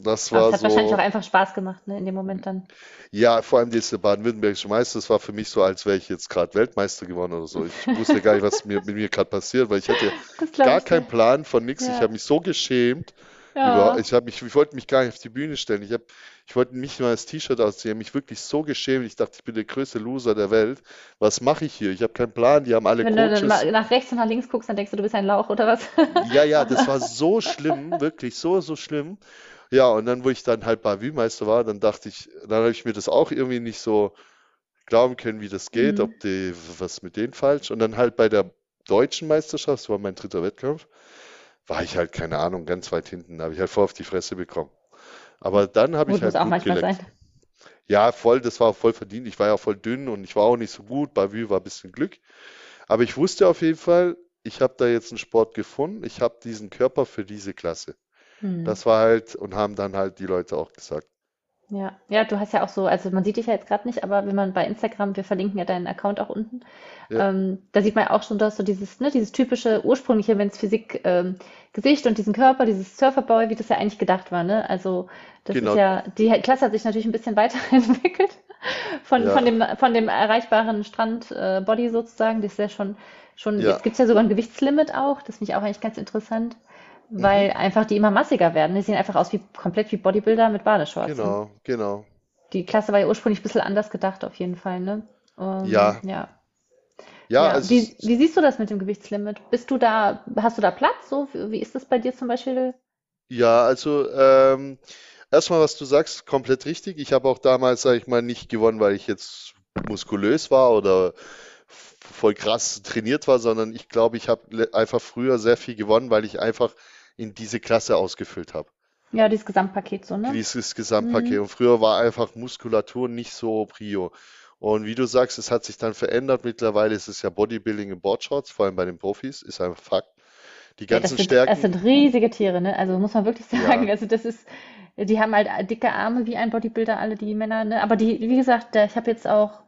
das Aber es war hat wahrscheinlich auch einfach Spaß gemacht, ne, in dem Moment dann. Ja, vor allem dieser baden-württembergische Meister, das war für mich so, als wäre ich jetzt gerade Weltmeister geworden oder so. Ich wusste gar nicht, was mir, mit mir gerade passiert, weil ich hatte [LAUGHS] gar ich keinen dir. Plan von nichts. Ich habe mich so geschämt. Über, Ja. ich habe mich, ich wollte mich gar nicht auf die Bühne stellen. Ich habe, ich wollte nicht mal das T-Shirt ausziehen. Ich habe mich wirklich so geschämt. Ich dachte, ich bin der größte Loser der Welt. Was mache ich hier? Ich habe keinen Plan. Die haben alle Wenn du dann Coaches. nach rechts und nach links guckst, dann denkst du, du bist ein Lauch oder was? Ja, ja, [LAUGHS] das war so schlimm, wirklich so, so schlimm. Ja, und dann, wo ich dann halt Bavü-Meister war, dann dachte ich, dann habe ich mir das auch irgendwie nicht so glauben können, wie das geht, Mhm. ob die, was mit denen falsch. Und dann halt bei der deutschen Meisterschaft, das war mein dritter Wettkampf, war ich halt, keine Ahnung, ganz weit hinten, da habe ich halt voll auf die Fresse bekommen. Aber dann habe ich Gut, halt auch Blut manchmal geleckt. sein. Ja, voll, das war auch voll verdient. Ich war ja voll dünn und ich war auch nicht so gut. Bavü war ein bisschen Glück. Aber ich wusste auf jeden Fall, ich habe da jetzt einen Sport gefunden. Ich habe diesen Körper für diese Klasse. Hm. Das war halt, und haben dann halt die Leute auch gesagt. Ja, ja, du hast ja auch so, also man sieht dich ja jetzt gerade nicht, aber wenn man bei Instagram, wir verlinken ja deinen Account auch unten, Ja, ähm, da sieht man ja auch schon, du hast so dieses, ne, dieses typische ursprüngliche Men's Physik ähm, Gesicht und diesen Körper, dieses Surferboy, wie das ja eigentlich gedacht war, ne? Also das ist genau. ja, die Klasse hat sich natürlich ein bisschen [LAUGHS] weiterentwickelt von, von Ja, dem, von dem erreichbaren Strand äh, Body sozusagen. Das ist ja schon, schon, ja. jetzt gibt's ja sogar ein Gewichtslimit auch, das finde ich auch eigentlich ganz interessant, Mhm. weil einfach die immer massiger werden. Die sehen einfach aus wie komplett wie Bodybuilder mit Badeshorts. Genau, genau. die Klasse war ja ursprünglich ein bisschen anders gedacht, auf jeden Fall, ne? Ähm, Ja, ja. ja, Ja, also wie, wie siehst du das mit dem Gewichtslimit? Bist du da, hast du da Platz? So, wie ist das bei dir zum Beispiel? ja, also ähm, erstmal, was du sagst, komplett richtig. Ich habe auch damals, sage ich mal, nicht gewonnen, weil ich jetzt muskulös war oder voll krass trainiert war, sondern ich glaube, ich habe einfach früher sehr viel gewonnen, weil ich einfach in diese Klasse ausgefüllt habe. Ja, dieses Gesamtpaket so, ne? Dieses Gesamtpaket. Mhm. Und früher war einfach Muskulatur nicht so Prio. Und wie du sagst, es hat sich dann verändert. Mittlerweile ist es ja Bodybuilding in Boardshorts, vor allem bei den Profis, ist einfach Fakt. Die Ja, das ganzen sind, das Stärken, sind riesige Tiere, ne? Also muss man wirklich sagen, ja, also das ist, die haben halt dicke Arme wie ein Bodybuilder, alle die Männer, ne? Aber die, wie gesagt, ich habe jetzt auch,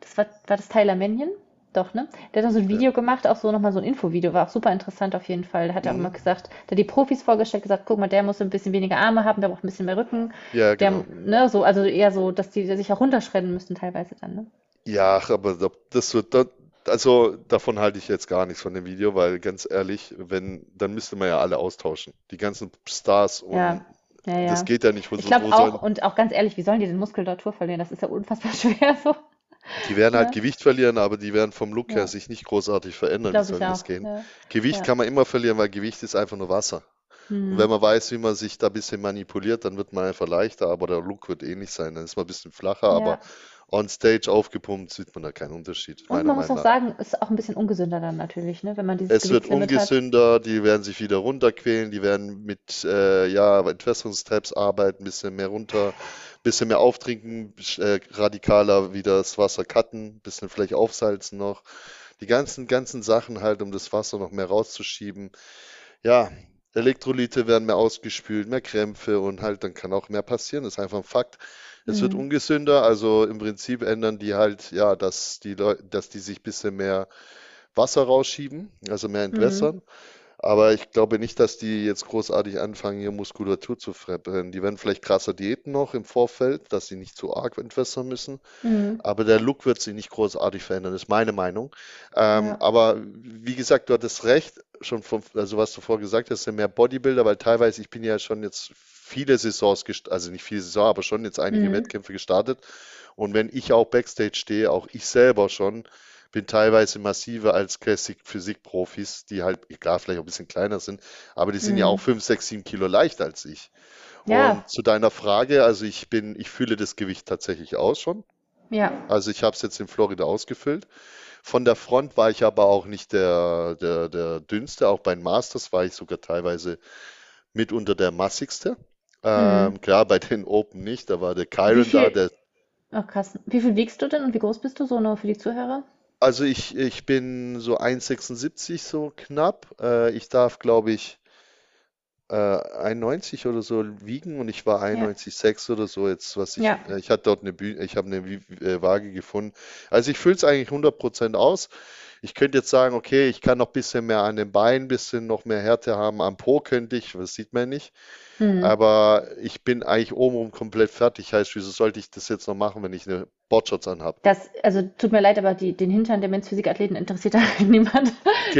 das war, war das Tyler Mannion? Doch, ne? Der hat dann so ein Ja. Video gemacht, auch so nochmal so ein Infovideo, war auch super interessant auf jeden Fall. Da hat er auch Mhm. immer gesagt, der hat die Profis vorgestellt, gesagt, guck mal, der muss ein bisschen weniger Arme haben, der braucht ein bisschen mehr Rücken. Ja, Der, genau. ne, so, also eher so, dass die sich auch runterschredden müssen teilweise dann, ne? Ja, aber da- das wird, da, also davon halte ich jetzt gar nichts von dem Video, weil ganz ehrlich, wenn, dann müsste man ja alle austauschen. Die ganzen Stars und Ja, ja, das ja. geht ja nicht. Wo, Ich glaube auch, sollen, und auch ganz ehrlich, wie sollen die denn Muskulatur verlieren? Das ist ja unfassbar [LAUGHS] schwer so. Die werden halt Ne? Gewicht verlieren, aber die werden vom Look her Ja, sich nicht großartig verändern. Wie soll das gehen? Ja, Gewicht ja. kann man immer verlieren, weil Gewicht ist einfach nur Wasser. Und Hm. wenn man weiß, wie man sich da ein bisschen manipuliert, dann wird man einfach leichter, aber der Look wird ähnlich sein. Dann ist man ein bisschen flacher, aber Ja. on stage aufgepumpt sieht man da keinen Unterschied, Und man muss auch sagen, ist auch ein bisschen ungesünder dann natürlich, ne? Wenn man dieses Es wird Gewichtslimit hat. ungesünder, die werden sich wieder runterquälen, die werden mit äh, ja, Entwässerungsteps arbeiten, bisschen mehr runter, bisschen mehr auftrinken, äh, radikaler wieder das Wasser cutten, bisschen vielleicht aufsalzen noch. Die ganzen, ganzen Sachen halt, um das Wasser noch mehr rauszuschieben. Ja, Elektrolyte werden mehr ausgespült, mehr Krämpfe und halt dann kann auch mehr passieren. Das ist einfach ein Fakt. Es wird Mhm. ungesünder, also im Prinzip ändern die halt, ja, dass die Leute, dass die sich ein bisschen mehr Wasser rausschieben, also mehr Mhm. Aber ich glaube nicht, dass die jetzt großartig anfangen, ihre Muskulatur zu verbrennen. Die werden vielleicht krasser Diäten noch im Vorfeld, dass sie nicht zu arg entwässern müssen. Mhm. Aber der Look wird sich nicht großartig verändern, ist meine Meinung. Ähm, Ja. aber wie gesagt, du hattest recht, schon von, also was du vorher gesagt hast, sind mehr Bodybuilder, weil teilweise, ich bin ja schon jetzt viele Saisons, also nicht viele Saisons, aber schon jetzt einige Mhm. Wettkämpfe gestartet. Und wenn ich auch Backstage stehe, auch ich selber schon, bin teilweise massiver als Classic Physik Profis, die halt, klar, vielleicht ein bisschen kleiner sind, aber die sind ja auch Mhm. 5, 6, 7 Kilo leichter als ich. Ja, Und zu deiner Frage, also ich bin, ich fühle das Gewicht tatsächlich aus schon. ja. Also ich habe es jetzt in Florida ausgefüllt. Von der Front war ich aber auch nicht der, der, der dünnste. Auch bei den Masters war ich sogar teilweise mitunter der massigste. Mhm. Ähm, klar, bei den Open nicht. Da war der Kyron da, der. ach krass, wie viel wiegst du denn und wie groß bist du so nur für die Zuhörer? Also ich, ich bin so 1,76 so knapp. Äh, ich darf, glaube ich, äh, 91 oder so wiegen und ich war Ja, 91,6 oder so jetzt, was ich, ja, äh, ich hatte dort eine Bühne, ich habe eine Wi- äh, Waage gefunden. Also ich fülle es eigentlich 100% aus. Ich könnte jetzt sagen, okay, ich kann noch ein bisschen mehr an den Beinen, ein bisschen noch mehr Härte haben. Am Po könnte ich, das sieht man nicht. hm. Aber ich bin eigentlich obenrum komplett fertig. Heißt, wieso sollte ich das jetzt noch machen, wenn ich eine Boardshorts anhabe? Das, also tut mir leid, aber die, den Hintern der Men's-Physik-Athleten interessiert [LAUGHS] da niemand.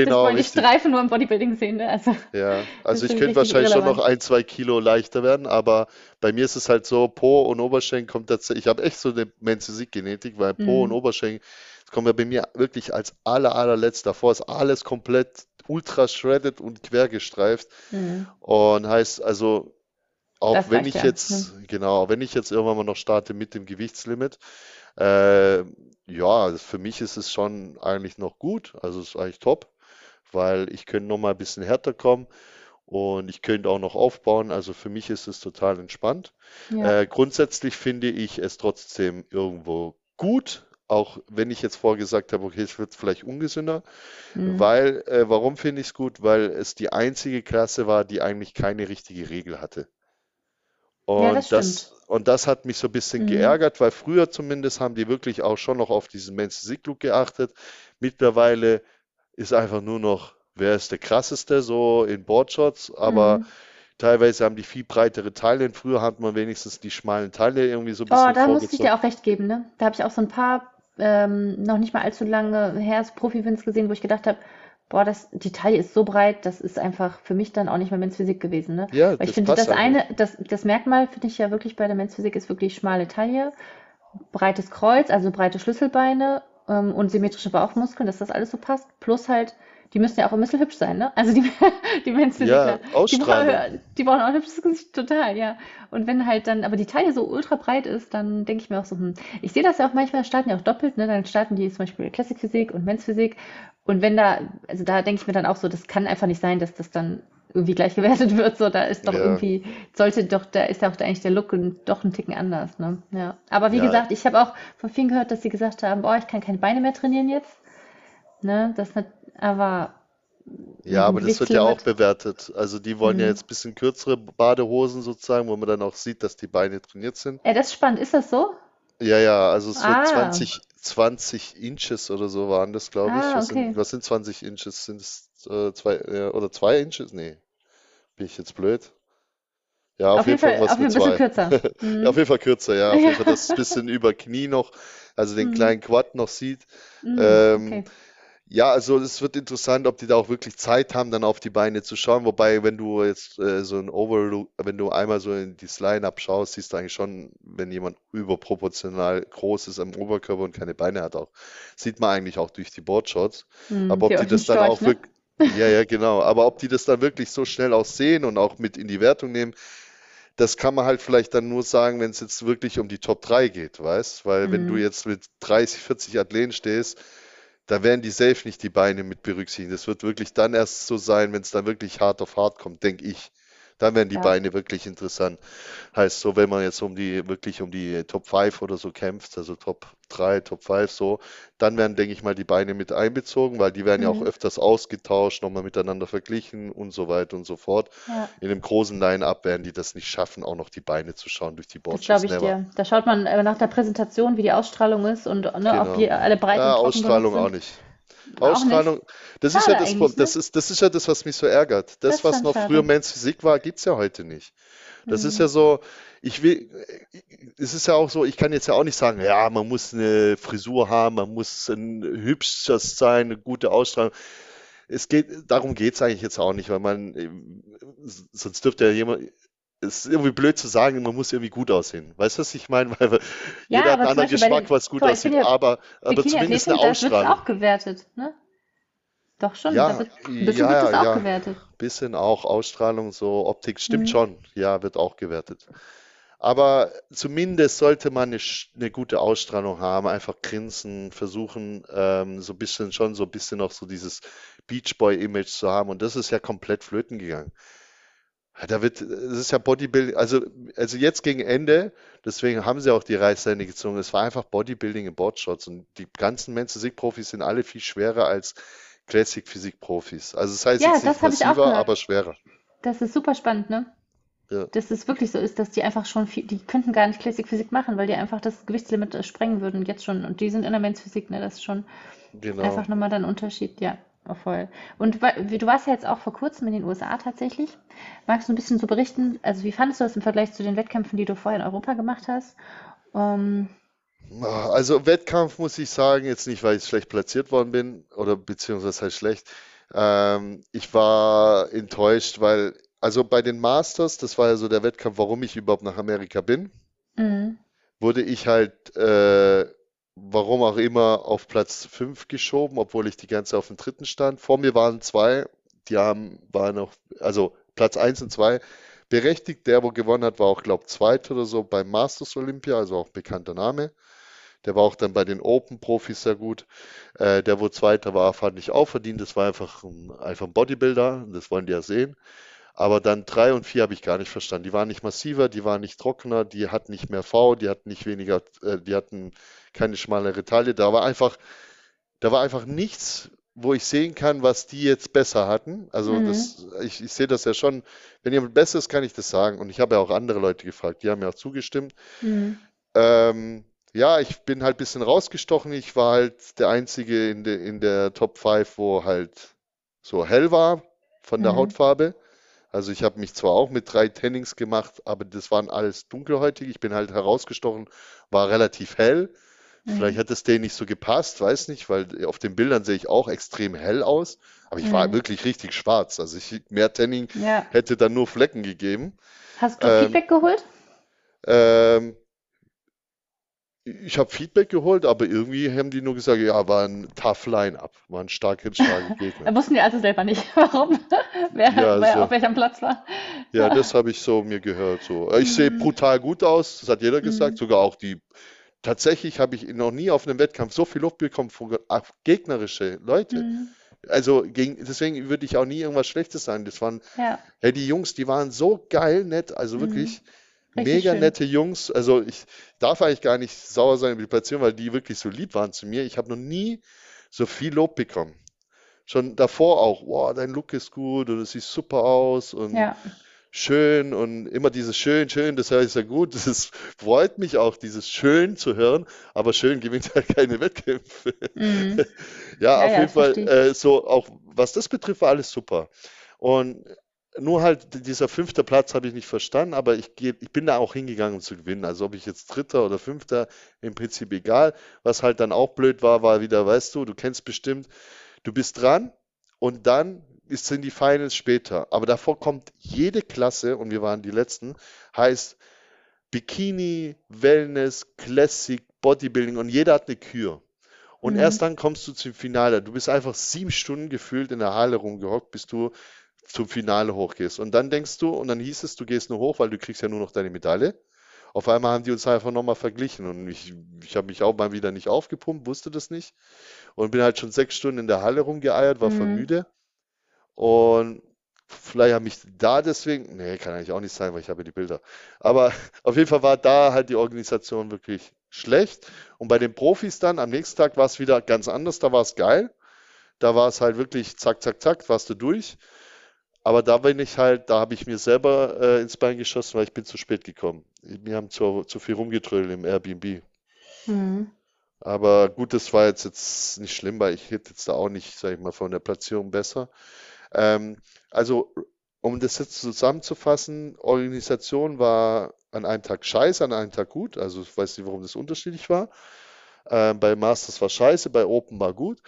Das Genau, wollen die richtig. Streifen nur im Bodybuilding sehen, ne? Also, Ja, das also ich könnte wahrscheinlich schon noch irrelevant. ein, zwei Kilo leichter werden, aber bei mir ist es halt so, Po und Oberschenkel kommt tatsächlich, ich habe echt so eine Mensch-Physik-Genetik, weil Po und Hm. Oberschenkel, das kommt ja bei mir wirklich als aller, allerletzt. Davor ist alles komplett ultra shredded und quer gestreift Hm. und heißt also, auch Das wenn ich ja. Jetzt, genau, wenn ich jetzt irgendwann mal noch starte mit dem Gewichtslimit, äh, ja, für mich ist es schon eigentlich noch gut, also es ist eigentlich top, weil ich könnte noch mal ein bisschen härter kommen und ich könnte auch noch aufbauen, also für mich ist es total entspannt. Ja. Äh, grundsätzlich finde ich es trotzdem irgendwo gut, auch wenn ich jetzt vorher gesagt habe, okay, es wird vielleicht ungesünder, Hm. weil, äh, warum finde ich es gut? Weil es die einzige Klasse war, die eigentlich keine richtige Regel hatte. Ja, das Und das, und das hat mich so ein bisschen Hm. geärgert, weil früher zumindest haben die wirklich auch schon noch auf diesen Men's Physique-Look geachtet. Mittlerweile ist einfach nur noch, wer ist der krasseste, so in Boardshots, aber Hm. teilweise haben die viel breitere Teile. Und früher hat man wenigstens die schmalen Teile irgendwie so ein Oh, bisschen da muss ich dir auch recht geben, ne? Da habe ich auch so ein paar, ähm, noch nicht mal allzu lange her, Profi-Wins gesehen, wo ich gedacht habe, boah, das, die Taille ist so breit, das ist einfach für mich dann auch nicht mehr Men's Physik gewesen, ne? Ja, Weil ich das finde, passt das eine, das, das Merkmal finde ich ja wirklich bei der Men's Physik ist wirklich schmale Taille, breites Kreuz, also breite Schlüsselbeine, ähm, und symmetrische Bauchmuskeln, dass das alles so passt. Plus halt, die müssen ja auch ein bisschen hübsch sein, ne? Also die, [LAUGHS] die Men's Ja, die brauchen, die brauchen auch ein hübsches Gesicht, total, ja. Und wenn halt dann, aber die Taille so ultra breit ist, dann denke ich mir auch so, hm, ich sehe das ja auch manchmal, starten ja auch doppelt, ne? Dann starten die zum Beispiel Classic Physik und Men's Physik. Und wenn da, also da denke ich mir dann auch so, das kann einfach nicht sein, dass das dann irgendwie gleich gewertet wird. So, da ist doch Ja, irgendwie, sollte doch, da ist ja auch eigentlich der Look ein- doch ein Ticken anders, ne? Ja. Aber wie ja, gesagt, ich habe auch von vielen gehört, dass sie gesagt haben, boah, ich kann keine Beine mehr trainieren jetzt. Ne? Das nicht, aber ja, aber das wird ja auch bewertet. Also die wollen ja Hm. jetzt ein bisschen kürzere Badehosen sozusagen, wo man dann auch sieht, dass die Beine trainiert sind. Ja, das ist spannend. Ist das so? Ja, ja, also es wird Ah, 20, 20 Inches oder so waren das, glaube ich. Ah, Was okay. sind, was sind 20 Inches? Sind es äh, zwei äh, oder zwei Inches? Nee, bin ich jetzt blöd? Ja, auf Auf jeden Fall Fall, was auf mit zwei. kürzer. Ja, [LAUGHS] auf Mhm. jeden Fall kürzer, ja. Auf jeden Fall, Ja. dass es ein [LAUGHS] bisschen über Knie noch, also den Mhm. kleinen Quad noch sieht. Mhm. Ähm, Okay. Ja, also es wird interessant, ob die da auch wirklich Zeit haben, dann auf die Beine zu schauen. Wobei, wenn du jetzt äh, so ein Overlook, wenn du einmal so in dieses Line-Up schaust, siehst du eigentlich schon, wenn jemand überproportional groß ist am Oberkörper und keine Beine hat auch, sieht man eigentlich auch durch die Boardshots. Mhm. Aber ob die das dann Storch, auch ne? wirklich, ja, ja, genau. Aber ob die das dann wirklich so schnell auch sehen und auch mit in die Wertung nehmen, das kann man halt vielleicht dann nur sagen, wenn es jetzt wirklich um die Top 3 geht, weißt? Weil wenn du Mhm. jetzt mit 30, 40 Athleten stehst, da werden die safe nicht die Beine mit berücksichtigen. Das wird wirklich dann erst so sein, wenn es dann wirklich hart auf hart kommt, denke ich. Dann werden die Ja. Beine wirklich interessant. Heißt so, wenn man jetzt um die, wirklich um die Top 5 oder so kämpft, also Top 3, Top 5 so, dann werden, denke ich mal, die Beine mit einbezogen, weil die werden ja auch Mhm. öfters ausgetauscht, nochmal miteinander verglichen und so weiter und so fort. Ja. In einem großen Line-Up werden die das nicht schaffen, auch noch die Beine zu schauen durch die Das Boardshots. glaube ich Never. dir. Da schaut man äh, nach der Präsentation, wie die Ausstrahlung ist und ne, ob Genau. die alle breit Ja, Ausstrahlung auch nicht. Ausstrahlung, das ist ja das, das ne? ist, das ist ja das, was mich so ärgert. Das Das, ist was noch früher. Men's Physik war, gibt's ja heute nicht. Das ist Mhm. ja so, ich will, es ist ja auch so, ich kann jetzt ja auch nicht sagen, ja, man muss eine Frisur haben, man muss ein hübsches sein, eine gute Ausstrahlung. Es geht, darum geht's eigentlich jetzt auch nicht, weil man, äh, sonst dürfte ja jemand, es ist irgendwie blöd zu sagen, man muss irgendwie gut aussehen. Weißt du, was ich meine? [LAUGHS] Weil Ja, jeder hat einen anderen Geschmack, den, was gut aussieht, ja aber, aber zumindest eine da wird es Ausstrahlung. auch gewertet, ne? Doch schon, da Ja, wird, ein bisschen ja, wird das auch ja. gewertet. Bisschen auch Ausstrahlung, so Optik, stimmt Mhm. schon. Ja, wird auch gewertet. Aber zumindest sollte man eine, eine gute Ausstrahlung haben, einfach grinsen, versuchen, ähm, so ein bisschen schon so ein bisschen noch so dieses Beach Boy-Image zu haben. Und das ist ja komplett flöten gegangen. Da wird, es ist ja Bodybuilding, also, also jetzt gegen Ende, deswegen haben sie auch die Reißleine gezogen. Es war einfach Bodybuilding in Boardshots und die ganzen Men's Physik-Profis sind alle viel schwerer als Classic Physik-Profis. Also das heißt Ja, jetzt nicht das massiver, gehört. aber schwerer. Das ist super spannend, ne? Ja, Dass es wirklich so ist, dass die einfach schon viel, die könnten gar nicht Classic Physik machen, weil die einfach das Gewichtslimit sprengen würden jetzt schon. Und die sind in der Men's Physik, ne? Das ist schon genau. einfach nochmal dann ein Unterschied, ja. Oh, voll. Und du warst ja jetzt auch vor kurzem in den USA tatsächlich. Magst du ein bisschen so berichten? Also, wie fandest du das im Vergleich zu den Wettkämpfen, die du vorher in Europa gemacht hast? Ähm, Also Wettkampf muss ich sagen, jetzt nicht, weil ich schlecht platziert worden bin oder beziehungsweise halt schlecht. Ähm, ich war enttäuscht, weil, also bei den Masters, das war ja so der Wettkampf, warum ich überhaupt nach Amerika bin, mhm. wurde ich halt, äh, warum auch immer, auf Platz 5 geschoben, obwohl ich die ganze auf dem dritten stand. Vor mir waren zwei, die haben, waren noch, also Platz 1 und 2 berechtigt. Der, wo gewonnen hat, war auch, glaube ich, Zweiter oder so beim Masters Olympia, also auch bekannter Name. Der war auch dann bei den Open-Profis sehr gut. Äh, der, wo Zweiter war, fand ich auch verdient. Das war einfach ein, einfach ein Bodybuilder. Das wollen die ja sehen. Aber dann drei und vier habe ich gar nicht verstanden. Die waren nicht massiver, die waren nicht trockener, die hatten nicht mehr V, die hatten nicht weniger, äh, die hatten keine schmalere Taille. Da war einfach, da war einfach nichts, wo ich sehen kann, was die jetzt besser hatten. Also Mhm. das, ich, ich sehe das ja schon. Wenn jemand besser ist, kann ich das sagen. Und ich habe ja auch andere Leute gefragt, die haben mir auch zugestimmt. Mhm. Ähm, ja, ich bin halt ein bisschen rausgestochen. Ich war halt der Einzige in, de, in der Top 5, wo halt so hell war von der Mhm. Hautfarbe. Also ich habe mich zwar auch mit drei Tannings gemacht, aber das waren alles dunkelhäutig. Ich bin halt herausgestochen, war relativ hell. Vielleicht Mhm. hat es denen nicht so gepasst, weiß nicht, weil auf den Bildern sehe ich auch extrem hell aus. Aber ich war Mhm. wirklich richtig schwarz. Also ich, mehr Tanning Ja. hätte dann nur Flecken gegeben. Hast du Ähm, Feedback geholt? Ähm, ich habe Feedback geholt, aber irgendwie haben die nur gesagt, ja, war ein tough Line-up, war ein starker, starker [LAUGHS] Gegner. Äh, Wussten die also selber nicht, [LAUGHS] warum? Wer, Ja, wer so. auf welchem Platz war? Ja, das habe ich so mir gehört. So. Ich sehe Mhm. brutal gut aus, das hat jeder gesagt, Mhm. sogar auch die. Tatsächlich habe ich noch nie auf einem Wettkampf so viel Luft bekommen von gegnerische Leute. Mhm. Also gegen, deswegen würde ich auch nie irgendwas Schlechtes sagen. Das waren, Ja. hey, die Jungs, die waren so geil nett, also Mhm. wirklich Richtig mega schön. nette Jungs. Also ich darf eigentlich gar nicht sauer sein über die Platzierung, weil die wirklich so lieb waren zu mir. Ich habe noch nie so viel Lob bekommen. Schon davor auch, wow, dein Look ist gut oder du siehst super aus und Ja. schön und immer dieses schön, schön, das höre ich sehr gut. [LAUGHS] Das freut mich auch, dieses schön zu hören, aber schön gewinnt [LAUGHS] halt keine Wettkämpfe. Mhm. [LAUGHS] Ja, ja, auf ja, jeden Fall, äh, so auch was das betrifft, war alles super. Und nur halt dieser fünfte Platz habe ich nicht verstanden, aber ich, geh, ich bin da auch hingegangen, um zu gewinnen. Also ob ich jetzt Dritter oder Fünfter, im Prinzip egal. Was halt dann auch blöd war, war wieder, weißt du, du kennst bestimmt, du bist dran und dann sind die Finals später. Aber davor kommt jede Klasse, und wir waren die Letzten, heißt Bikini, Wellness, Classic, Bodybuilding und jeder hat eine Kür. Und mhm. erst dann kommst du zum Finale. Du bist einfach sieben Stunden gefühlt in der Halle rumgehockt, bis du zum Finale hochgehst. Und dann denkst du, und dann hieß es, du gehst nur hoch, weil du kriegst ja nur noch deine Medaille. Auf einmal haben die uns einfach nochmal verglichen und ich, ich habe mich auch mal wieder nicht aufgepumpt, wusste das nicht und bin halt schon sechs Stunden in der Halle rumgeeiert, war mhm. voll müde und vielleicht habe ich da deswegen, nee, kann eigentlich auch nicht sein, weil ich habe die Bilder. Aber [LAUGHS] auf jeden Fall war da halt die Organisation wirklich schlecht. Und bei den Profis dann, am nächsten Tag war es wieder ganz anders, da war es geil. Da war es halt wirklich zack, zack, zack, warst du durch. Aber da bin ich halt, da habe ich mir selber äh, ins Bein geschossen, weil ich bin zu spät gekommen. Wir haben zu, zu viel rumgetrödelt im Airbnb. Mhm. Aber gut, das war jetzt, jetzt nicht schlimm, weil ich hätte jetzt da auch nicht, sage ich mal, von der Platzierung besser. Ähm, also, um das jetzt zusammenzufassen, Organisation war an einem Tag scheiße, an einem Tag gut. Also ich weiß nicht, warum das unterschiedlich war. Ähm, bei Masters war scheiße, bei Open war gut.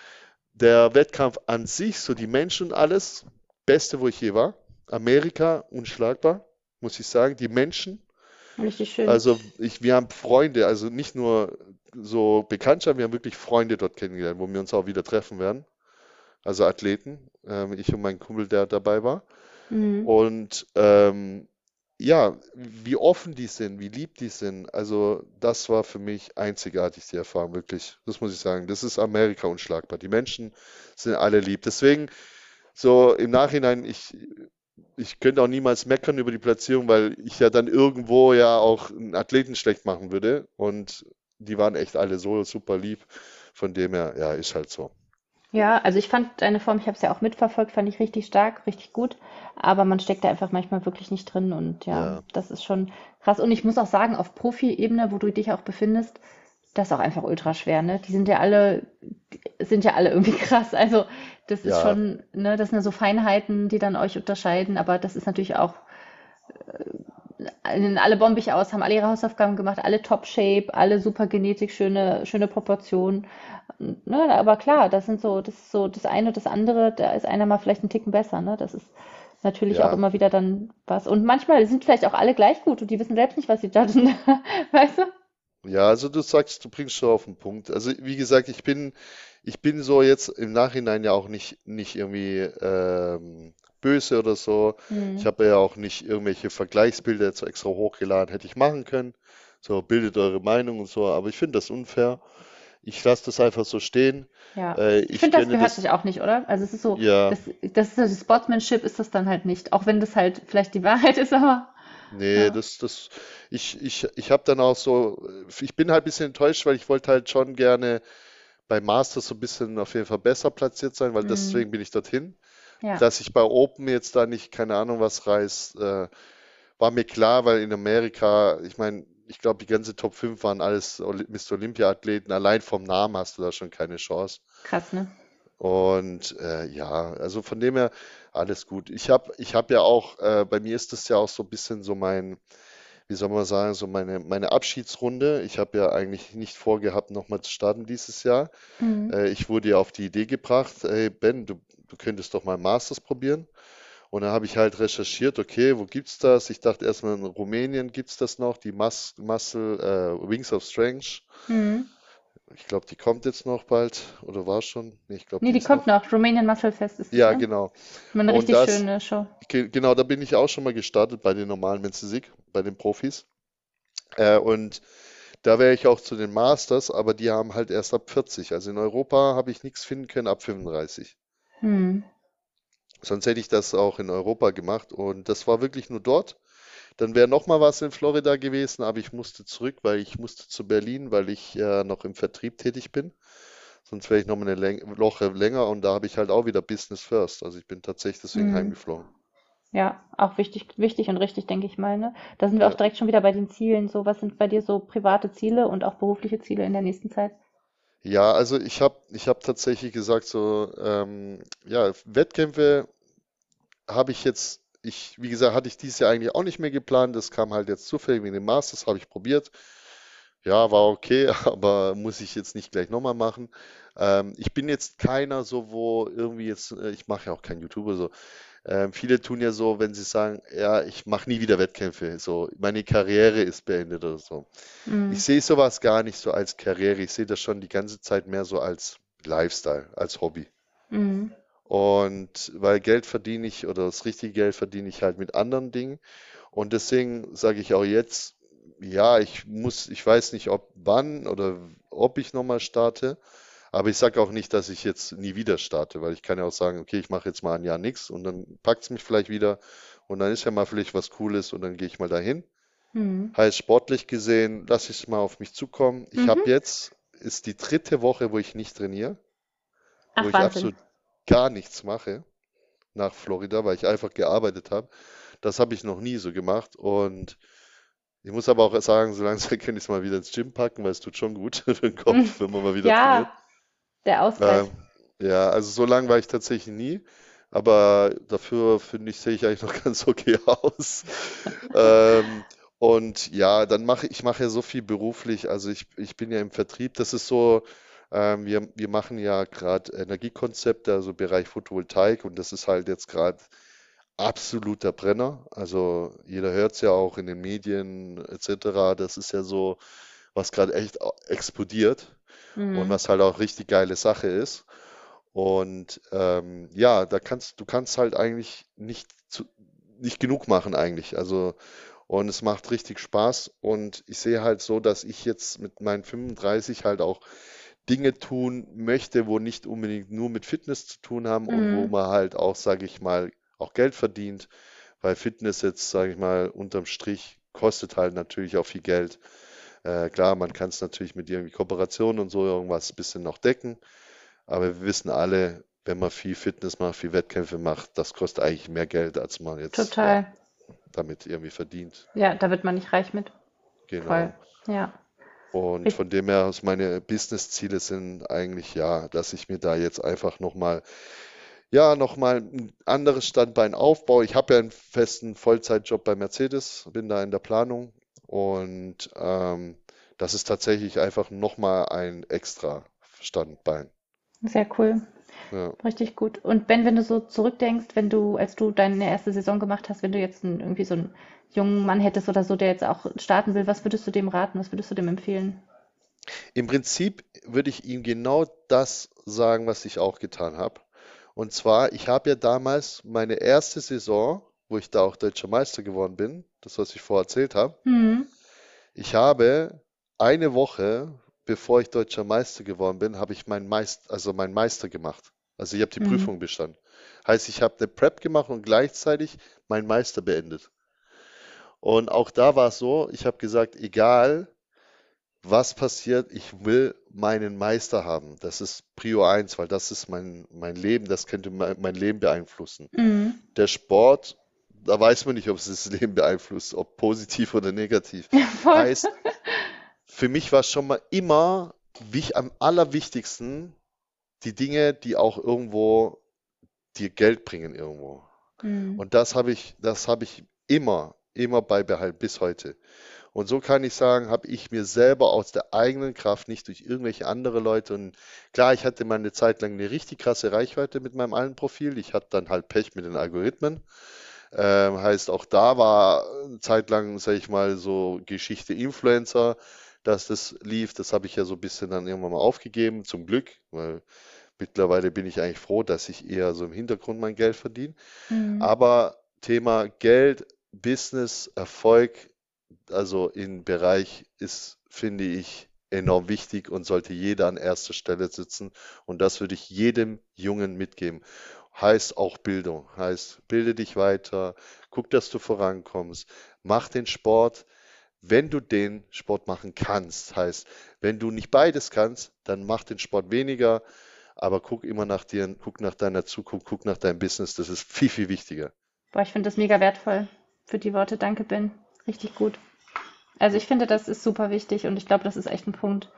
Der Wettkampf an sich, so die Menschen und alles, beste, wo ich je war. Amerika unschlagbar, muss ich sagen. Die Menschen. Richtig schön. Also ich, wir haben Freunde, also nicht nur so Bekanntschaften, wir haben wirklich Freunde dort kennengelernt, wo wir uns auch wieder treffen werden also Athleten, ähm, ich und mein Kumpel, der dabei war. Mhm. Und ähm, ja, wie offen die sind, wie lieb die sind, also das war für mich einzigartig, die Erfahrung, wirklich. Das muss ich sagen. Das ist Amerika unschlagbar. Die Menschen sind alle lieb. Deswegen, so im Nachhinein, ich, ich könnte auch niemals meckern über die Platzierung, weil ich ja dann irgendwo ja auch einen Athleten schlecht machen würde. Und die waren echt alle so super lieb. Von dem her, ja, ist halt so. Ja, also ich fand deine Form, ich habe es ja auch mitverfolgt, fand ich richtig stark, richtig gut. Aber man steckt da einfach manchmal wirklich nicht drin und ja, Ja. das ist schon krass. Und ich muss auch sagen, auf Profi-Ebene, wo du dich auch befindest, das ist auch einfach ultra schwer, ne? Die sind ja alle, sind ja alle irgendwie [LAUGHS] krass. Also das ist Ja. schon, ne, das sind ja so Feinheiten, die dann euch unterscheiden, aber das ist natürlich auch sehen alle bombig aus, haben alle ihre Hausaufgaben gemacht, alle top shape, alle super Genetik, schöne, schöne Proportionen. Ne, aber klar, das sind so, das ist so das eine und das andere, da ist einer mal vielleicht einen Ticken besser, ne? Das ist natürlich auch immer wieder dann was. Und manchmal sind vielleicht auch alle gleich gut und die wissen selbst nicht, was sie judgen, [LAUGHS] weißt du? Ja, also du sagst, du bringst schon auf den Punkt. Also wie gesagt, ich bin, ich bin so jetzt im Nachhinein ja auch nicht, nicht irgendwie ähm, böse oder so. Mhm. Ich habe ja auch nicht irgendwelche Vergleichsbilder jetzt extra hochgeladen, hätte ich machen können. So, bildet eure Meinung und so, aber ich finde das unfair. Ich lasse das einfach so stehen. Ja. Äh, ich, ich finde, das gehört das, sich auch nicht, oder? Also es ist so, ja. das, das ist also Sportsmanship ist das dann halt nicht. Auch wenn das halt vielleicht die Wahrheit ist, aber. Nee, ja. das, das, ich, ich, ich habe dann auch so, ich bin halt ein bisschen enttäuscht, weil ich wollte halt schon gerne bei Masters so ein bisschen auf jeden Fall besser platziert sein, weil mhm. deswegen bin ich dorthin. Ja. Dass ich bei Open jetzt da nicht, keine Ahnung, was reiß, äh, war mir klar, weil in Amerika, ich meine, ich glaube, die ganze Top 5 waren alles Mr. Olympia-Athleten. Allein vom Namen hast du da schon keine Chance. Krass, ne? Und äh, ja, also von dem her alles gut. Ich habe ich hab ja auch, äh, bei mir ist das ja auch so ein bisschen so mein, wie soll man sagen, so meine, meine Abschiedsrunde. Ich habe ja eigentlich nicht vorgehabt, nochmal zu starten dieses Jahr. Mhm. Äh, ich wurde ja auf die Idee gebracht, hey Ben, du du könntest doch mal Masters probieren. Und dann habe ich halt recherchiert, okay, wo gibt's das? Ich dachte erstmal in Rumänien gibt es das noch, die Mus Muscle äh, Wings of Strength. Mhm. Ich glaube, die kommt jetzt noch bald oder war schon? Nee, ich glaube, nee, die, die kommt noch. noch. Romanian Muscle Fest ist Ja, ne? genau. Eine Und richtig das, schöne Show. Genau, da bin ich auch schon mal gestartet bei den normalen Menzisik, bei den Profis. Äh, und da wäre ich auch zu den Masters, aber die haben halt erst ab 40. Also in Europa habe ich nichts finden können ab 35. Hm. Sonst hätte ich das auch in Europa gemacht und das war wirklich nur dort. Dann wäre noch mal was in Florida gewesen, aber ich musste zurück, weil ich musste zu Berlin, weil ich ja noch im Vertrieb tätig bin. Sonst wäre ich noch mal eine Läng Woche länger und da habe ich halt auch wieder Business First. Also ich bin tatsächlich deswegen hm. heimgeflogen. Ja, auch wichtig, wichtig und richtig, denke ich mal. Ne? Da sind wir auch direkt schon wieder bei den Zielen. So, was sind bei dir so private Ziele und auch berufliche Ziele in der nächsten Zeit? Ja, also ich habe ich hab tatsächlich gesagt, so, ähm, ja, Wettkämpfe habe ich jetzt, ich, wie gesagt, hatte ich dieses Jahr eigentlich auch nicht mehr geplant. Das kam halt jetzt zufällig wegen dem Masters, habe ich probiert. Ja, war okay, [LAUGHS] aber muss ich jetzt nicht gleich nochmal machen. Ähm, ich bin jetzt keiner so, wo irgendwie jetzt, äh, ich mache ja auch kein YouTuber so. Ähm, viele tun ja so, wenn sie sagen, ja, ich mache nie wieder Wettkämpfe, so, meine Karriere ist beendet oder so. Ich Mhm. sehe sowas gar nicht so als Karriere, ich sehe das schon die ganze Zeit mehr so als Lifestyle, als Hobby. Mhm. Und weil Geld verdiene ich oder das richtige Geld verdiene ich halt mit anderen Dingen. Und deswegen sage ich auch jetzt, ja, ich muss, ich weiß nicht, ob wann oder ob ich nochmal starte, aber ich sage auch nicht, dass ich jetzt nie wieder starte, weil ich kann ja auch sagen, okay, ich mache jetzt mal ein Jahr nichts und dann packt es mich vielleicht wieder und dann ist ja mal vielleicht was Cooles und dann gehe ich mal dahin. Mhm. Heißt sportlich gesehen, lasse ich es mal auf mich zukommen. Ich habe Mhm. jetzt, ist die dritte Woche, wo ich nicht trainiere, wo Ach, ich Wahnsinn. absolut gar nichts mache nach Florida, weil ich einfach gearbeitet habe. Das habe ich noch nie so gemacht. Und ich muss aber auch sagen, so langsam [LAUGHS] kann ich es mal wieder ins Gym packen, weil es tut schon gut [LAUGHS] für den Mhm. Kopf, wenn man mal wieder trainiert. Ja, der Ausgleich. Ähm, ja, also so lang war ich tatsächlich nie. Aber dafür finde ich, sehe ich eigentlich noch [LAUGHS] ganz okay aus. Ähm, und ja, dann mache ich mache ja so viel beruflich. Also ich, ich bin ja im Vertrieb. Das ist so, ähm, wir, wir machen ja gerade Energiekonzepte, also Bereich Photovoltaik. Und das ist halt jetzt gerade absoluter Brenner. Also jeder hört es ja auch in den Medien etc. Das ist ja so, was gerade echt explodiert und Mhm. was halt auch richtig geile Sache ist. Und ähm, ja, da kannst du kannst halt eigentlich nicht zu, nicht genug machen eigentlich. Also und es macht richtig Spaß und ich sehe halt so, dass ich jetzt mit meinen 35 halt auch Dinge tun möchte, wo nicht unbedingt nur mit Fitness zu tun haben und wo Mhm. man halt auch, sage ich mal, auch Geld verdient, weil Fitness jetzt, sage ich mal, unterm Strich kostet halt natürlich auch viel Geld. Äh, klar, man kann es natürlich mit irgendwie Kooperationen und so irgendwas ein bisschen noch decken, aber wir wissen alle, wenn man viel Fitness macht, viel Wettkämpfe macht, das kostet eigentlich mehr Geld, als man jetzt ja Total. damit irgendwie verdient. Ja, da wird man nicht reich mit. Voll. Genau. Ja. Und von dem her, aus meine Business-Ziele sind eigentlich ja, dass ich mir da jetzt einfach nochmal, ja, nochmal ein anderes Standbein aufbaue. Ich habe ja einen festen Vollzeitjob bei Mercedes, bin da in der Planung und ähm, das ist tatsächlich einfach nochmal ein extra Standbein. sehr cool. Ja. Richtig gut. Und Ben, wenn du so zurückdenkst, wenn du, als du deine erste Saison gemacht hast, wenn du jetzt einen, irgendwie so einen jungen Mann hättest oder so, der jetzt auch starten will, was würdest du dem raten? Was würdest du dem empfehlen? Im Prinzip würde ich ihm genau das sagen, was ich auch getan habe. Und zwar, ich habe ja damals meine erste Saison, wo ich da auch deutscher Meister geworden bin, das, was ich vorher erzählt habe, Hm. ich habe eine Woche, bevor ich deutscher Meister geworden bin, habe ich meinen Meister, also meinen Meister gemacht. Also ich habe die Hm. Prüfung bestanden. Heißt, ich habe eine Prep gemacht und gleichzeitig meinen Meister beendet. Und auch da war es so, ich habe gesagt, egal was passiert, ich will meinen Meister haben. Das ist Prio 1, weil das ist mein, mein Leben, das könnte mein, mein Leben beeinflussen. Hm. Der Sport, da weiß man nicht, ob es das Leben beeinflusst, ob positiv oder negativ. Ja. Heißt, für mich war schon mal immer wich, am allerwichtigsten die Dinge, die auch irgendwo dir Geld bringen irgendwo. Hm. Und das habe ich, das habe ich immer, immer beibehalten bis heute. Und so kann ich sagen, habe ich mir selber aus der eigenen Kraft, nicht durch irgendwelche andere Leute. Und klar, ich hatte mal eine Zeit lang eine richtig krasse Reichweite mit meinem alten Profil. Ich hatte dann halt Pech mit den Algorithmen. Ähm, heißt, auch da war eine Zeit lang, sage ich mal, so Geschichte Influencer, dass das lief. Das habe ich ja so ein bisschen dann irgendwann mal aufgegeben, zum Glück, weil mittlerweile bin ich eigentlich froh, dass ich eher so im Hintergrund mein Geld verdiene. Hm. Aber Thema Geld, Business, Erfolg, also im Bereich ist, finde ich, enorm wichtig und sollte jeder an erster Stelle sitzen. Und das würde ich jedem Jungen mitgeben. Heißt auch Bildung. Heißt, bilde dich weiter, guck, dass du vorankommst, mach den Sport, wenn du den Sport machen kannst. Heißt, wenn du nicht beides kannst, dann mach den Sport weniger, aber guck immer nach dir, guck nach deiner Zukunft, guck nach deinem Business. Das ist viel, viel wichtiger. Boah, ich finde das mega wertvoll für die Worte. Danke, Ben. Richtig gut. Also ich finde, das ist super wichtig und ich glaube, das ist echt ein Punkt,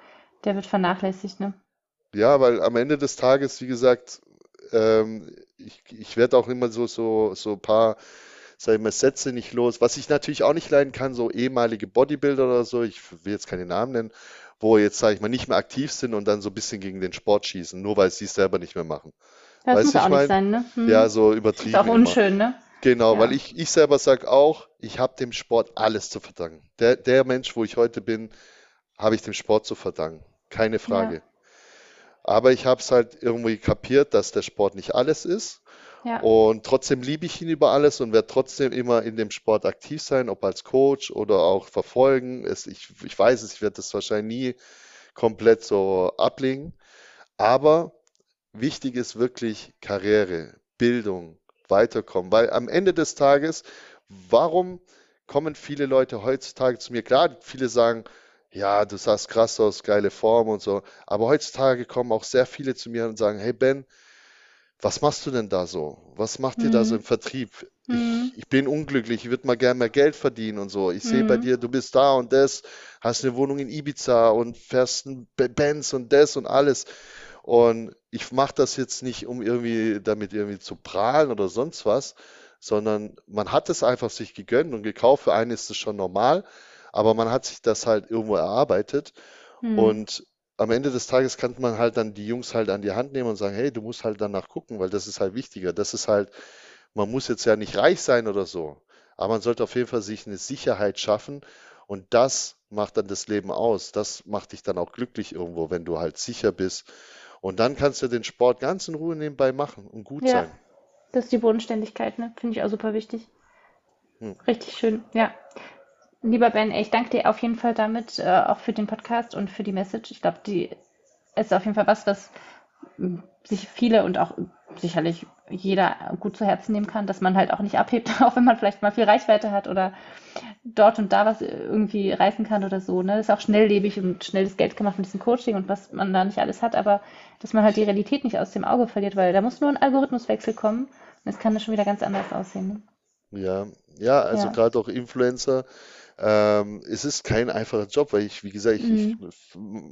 der wird vernachlässigt, ne? Ja, weil am Ende des Tages, wie gesagt, ähm, ich, ich werde auch immer so, so, so ein paar, sag ich mal, Sätze nicht los. Was ich natürlich auch nicht leiden kann, so ehemalige Bodybuilder oder so, ich will jetzt keine Namen nennen, wo jetzt, sage ich mal, nicht mehr aktiv sind und dann so ein bisschen gegen den Sport schießen, nur weil sie es selber nicht mehr machen. Das Weißt muss auch nicht meine? sein, ne? Hm. Ja, so Ist übertrieben auch immer. unschön, ne? Genau, weil Ja. ich, ich selber sage auch, ich habe dem Sport alles zu verdanken. Der, der Mensch, wo ich heute bin, habe ich dem Sport zu verdanken. Keine Ja. Frage. Aber ich habe es halt irgendwie kapiert, dass der Sport nicht alles ist. Ja. Und trotzdem liebe ich ihn über alles und werde trotzdem immer in dem Sport aktiv sein, ob als Coach oder auch verfolgen. Es, ich, ich weiß es, ich werde das wahrscheinlich nie komplett so ablegen. Aber wichtig ist wirklich Karriere, Bildung, weiterkommen. Weil am Ende des Tages, warum kommen viele Leute heutzutage zu mir? Klar, viele sagen, ja, du sahst krass aus, geile Form und so. Aber heutzutage kommen auch sehr viele zu mir und sagen, hey Ben, was machst du denn da so? Was macht ihr da so Hm. im Vertrieb? Ich, ich bin unglücklich, ich würde mal gerne mehr Geld verdienen und so. Ich sehe bei Hm. dir, du bist da und das, hast eine Wohnung in Ibiza und fährst Be- Benz und das und alles. Und ich mache das jetzt nicht, um irgendwie damit irgendwie zu prahlen oder sonst was, sondern man hat es einfach sich gegönnt und gekauft. Für einen ist es schon normal, aber man hat sich das halt irgendwo erarbeitet. Hm. Und am Ende des Tages kann man halt dann die Jungs halt an die Hand nehmen und sagen, hey, du musst halt danach gucken, weil das ist halt wichtiger. Das ist halt, man muss jetzt ja nicht reich sein oder so, aber man sollte auf jeden Fall sich eine Sicherheit schaffen und das macht dann das Leben aus. Das macht dich dann auch glücklich irgendwo, wenn du halt sicher bist. Und dann kannst du den Sport ganz in Ruhe nebenbei machen und gut Ja, sein. das ist die Bodenständigkeit, ne? Finde ich auch super wichtig. Hm. Richtig schön, ja. Lieber Ben, ich danke dir auf jeden Fall damit, äh, auch für den Podcast und für die Message. Ich glaube, die ist auf jeden Fall was, was m, sich viele und auch sicherlich jeder gut zu Herzen nehmen kann, dass man halt auch nicht abhebt, [LAUGHS] auch wenn man vielleicht mal viel Reichweite hat oder dort und da was irgendwie reißen kann oder so. Ne? Das ist auch schnelllebig und schnelles Geld gemacht mit diesem Coaching und was man da nicht alles hat, aber dass man halt die Realität nicht aus dem Auge verliert, weil da muss nur ein Algorithmuswechsel kommen und es kann dann schon wieder ganz anders aussehen. Ne? Ja, ja, also Ja. gerade auch Influencer. Ähm, es ist kein einfacher Job, weil ich, wie gesagt, ich, ich, Mhm.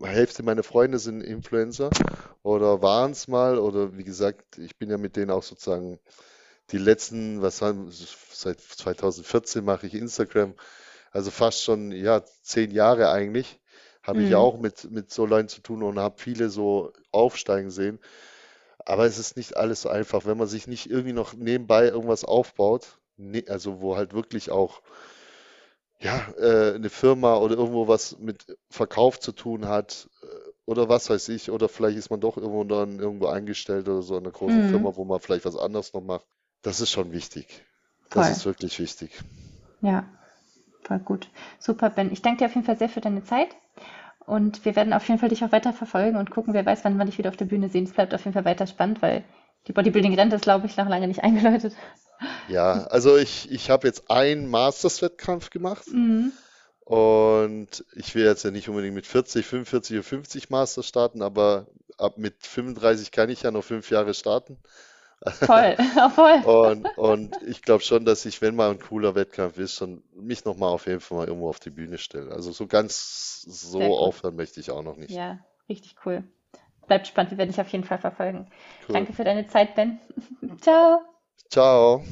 Hälfte meiner Freunde sind Influencer oder waren es mal oder wie gesagt, ich bin ja mit denen auch sozusagen die letzten, was haben, seit 2014 mache ich Instagram, also fast schon, ja, zehn Jahre eigentlich, habe ich Mhm. auch mit, mit so Leuten zu tun und habe viele so aufsteigen sehen. Aber es ist nicht alles so einfach, wenn man sich nicht irgendwie noch nebenbei irgendwas aufbaut, ne, also wo halt wirklich auch ja, äh, eine Firma oder irgendwo was mit Verkauf zu tun hat äh, oder was weiß ich, oder vielleicht ist man doch irgendwo dann irgendwo eingestellt oder so in einer großen Mhm. Firma, wo man vielleicht was anderes noch macht. Das ist schon wichtig. Das Voll. ist wirklich wichtig. Ja, voll gut. Super, Ben. Ich danke dir auf jeden Fall sehr für deine Zeit. Und wir werden auf jeden Fall dich auch weiter verfolgen und gucken, wer weiß, wann wir dich wieder auf der Bühne sehen. Es bleibt auf jeden Fall weiter spannend, weil die Bodybuilding-Rente ist, glaube ich, noch lange nicht eingeläutet. Ja, also ich, ich habe jetzt einen Masters-Wettkampf gemacht Mhm. und ich will jetzt ja nicht unbedingt mit 40, 45 oder 50 Masters starten, aber ab mit 35 kann ich ja noch fünf Jahre starten. Voll, voll. [LAUGHS] [LAUGHS] Und, und ich glaube schon, dass ich, wenn mal ein cooler Wettkampf ist, schon mich nochmal auf jeden Fall mal irgendwo auf die Bühne stelle. Also so ganz so aufhören möchte ich auch noch nicht. Ja, richtig cool. Bleibt spannend, wir werden dich auf jeden Fall verfolgen. Cool. Danke für deine Zeit, Ben. [LAUGHS] Ciao. Ciao.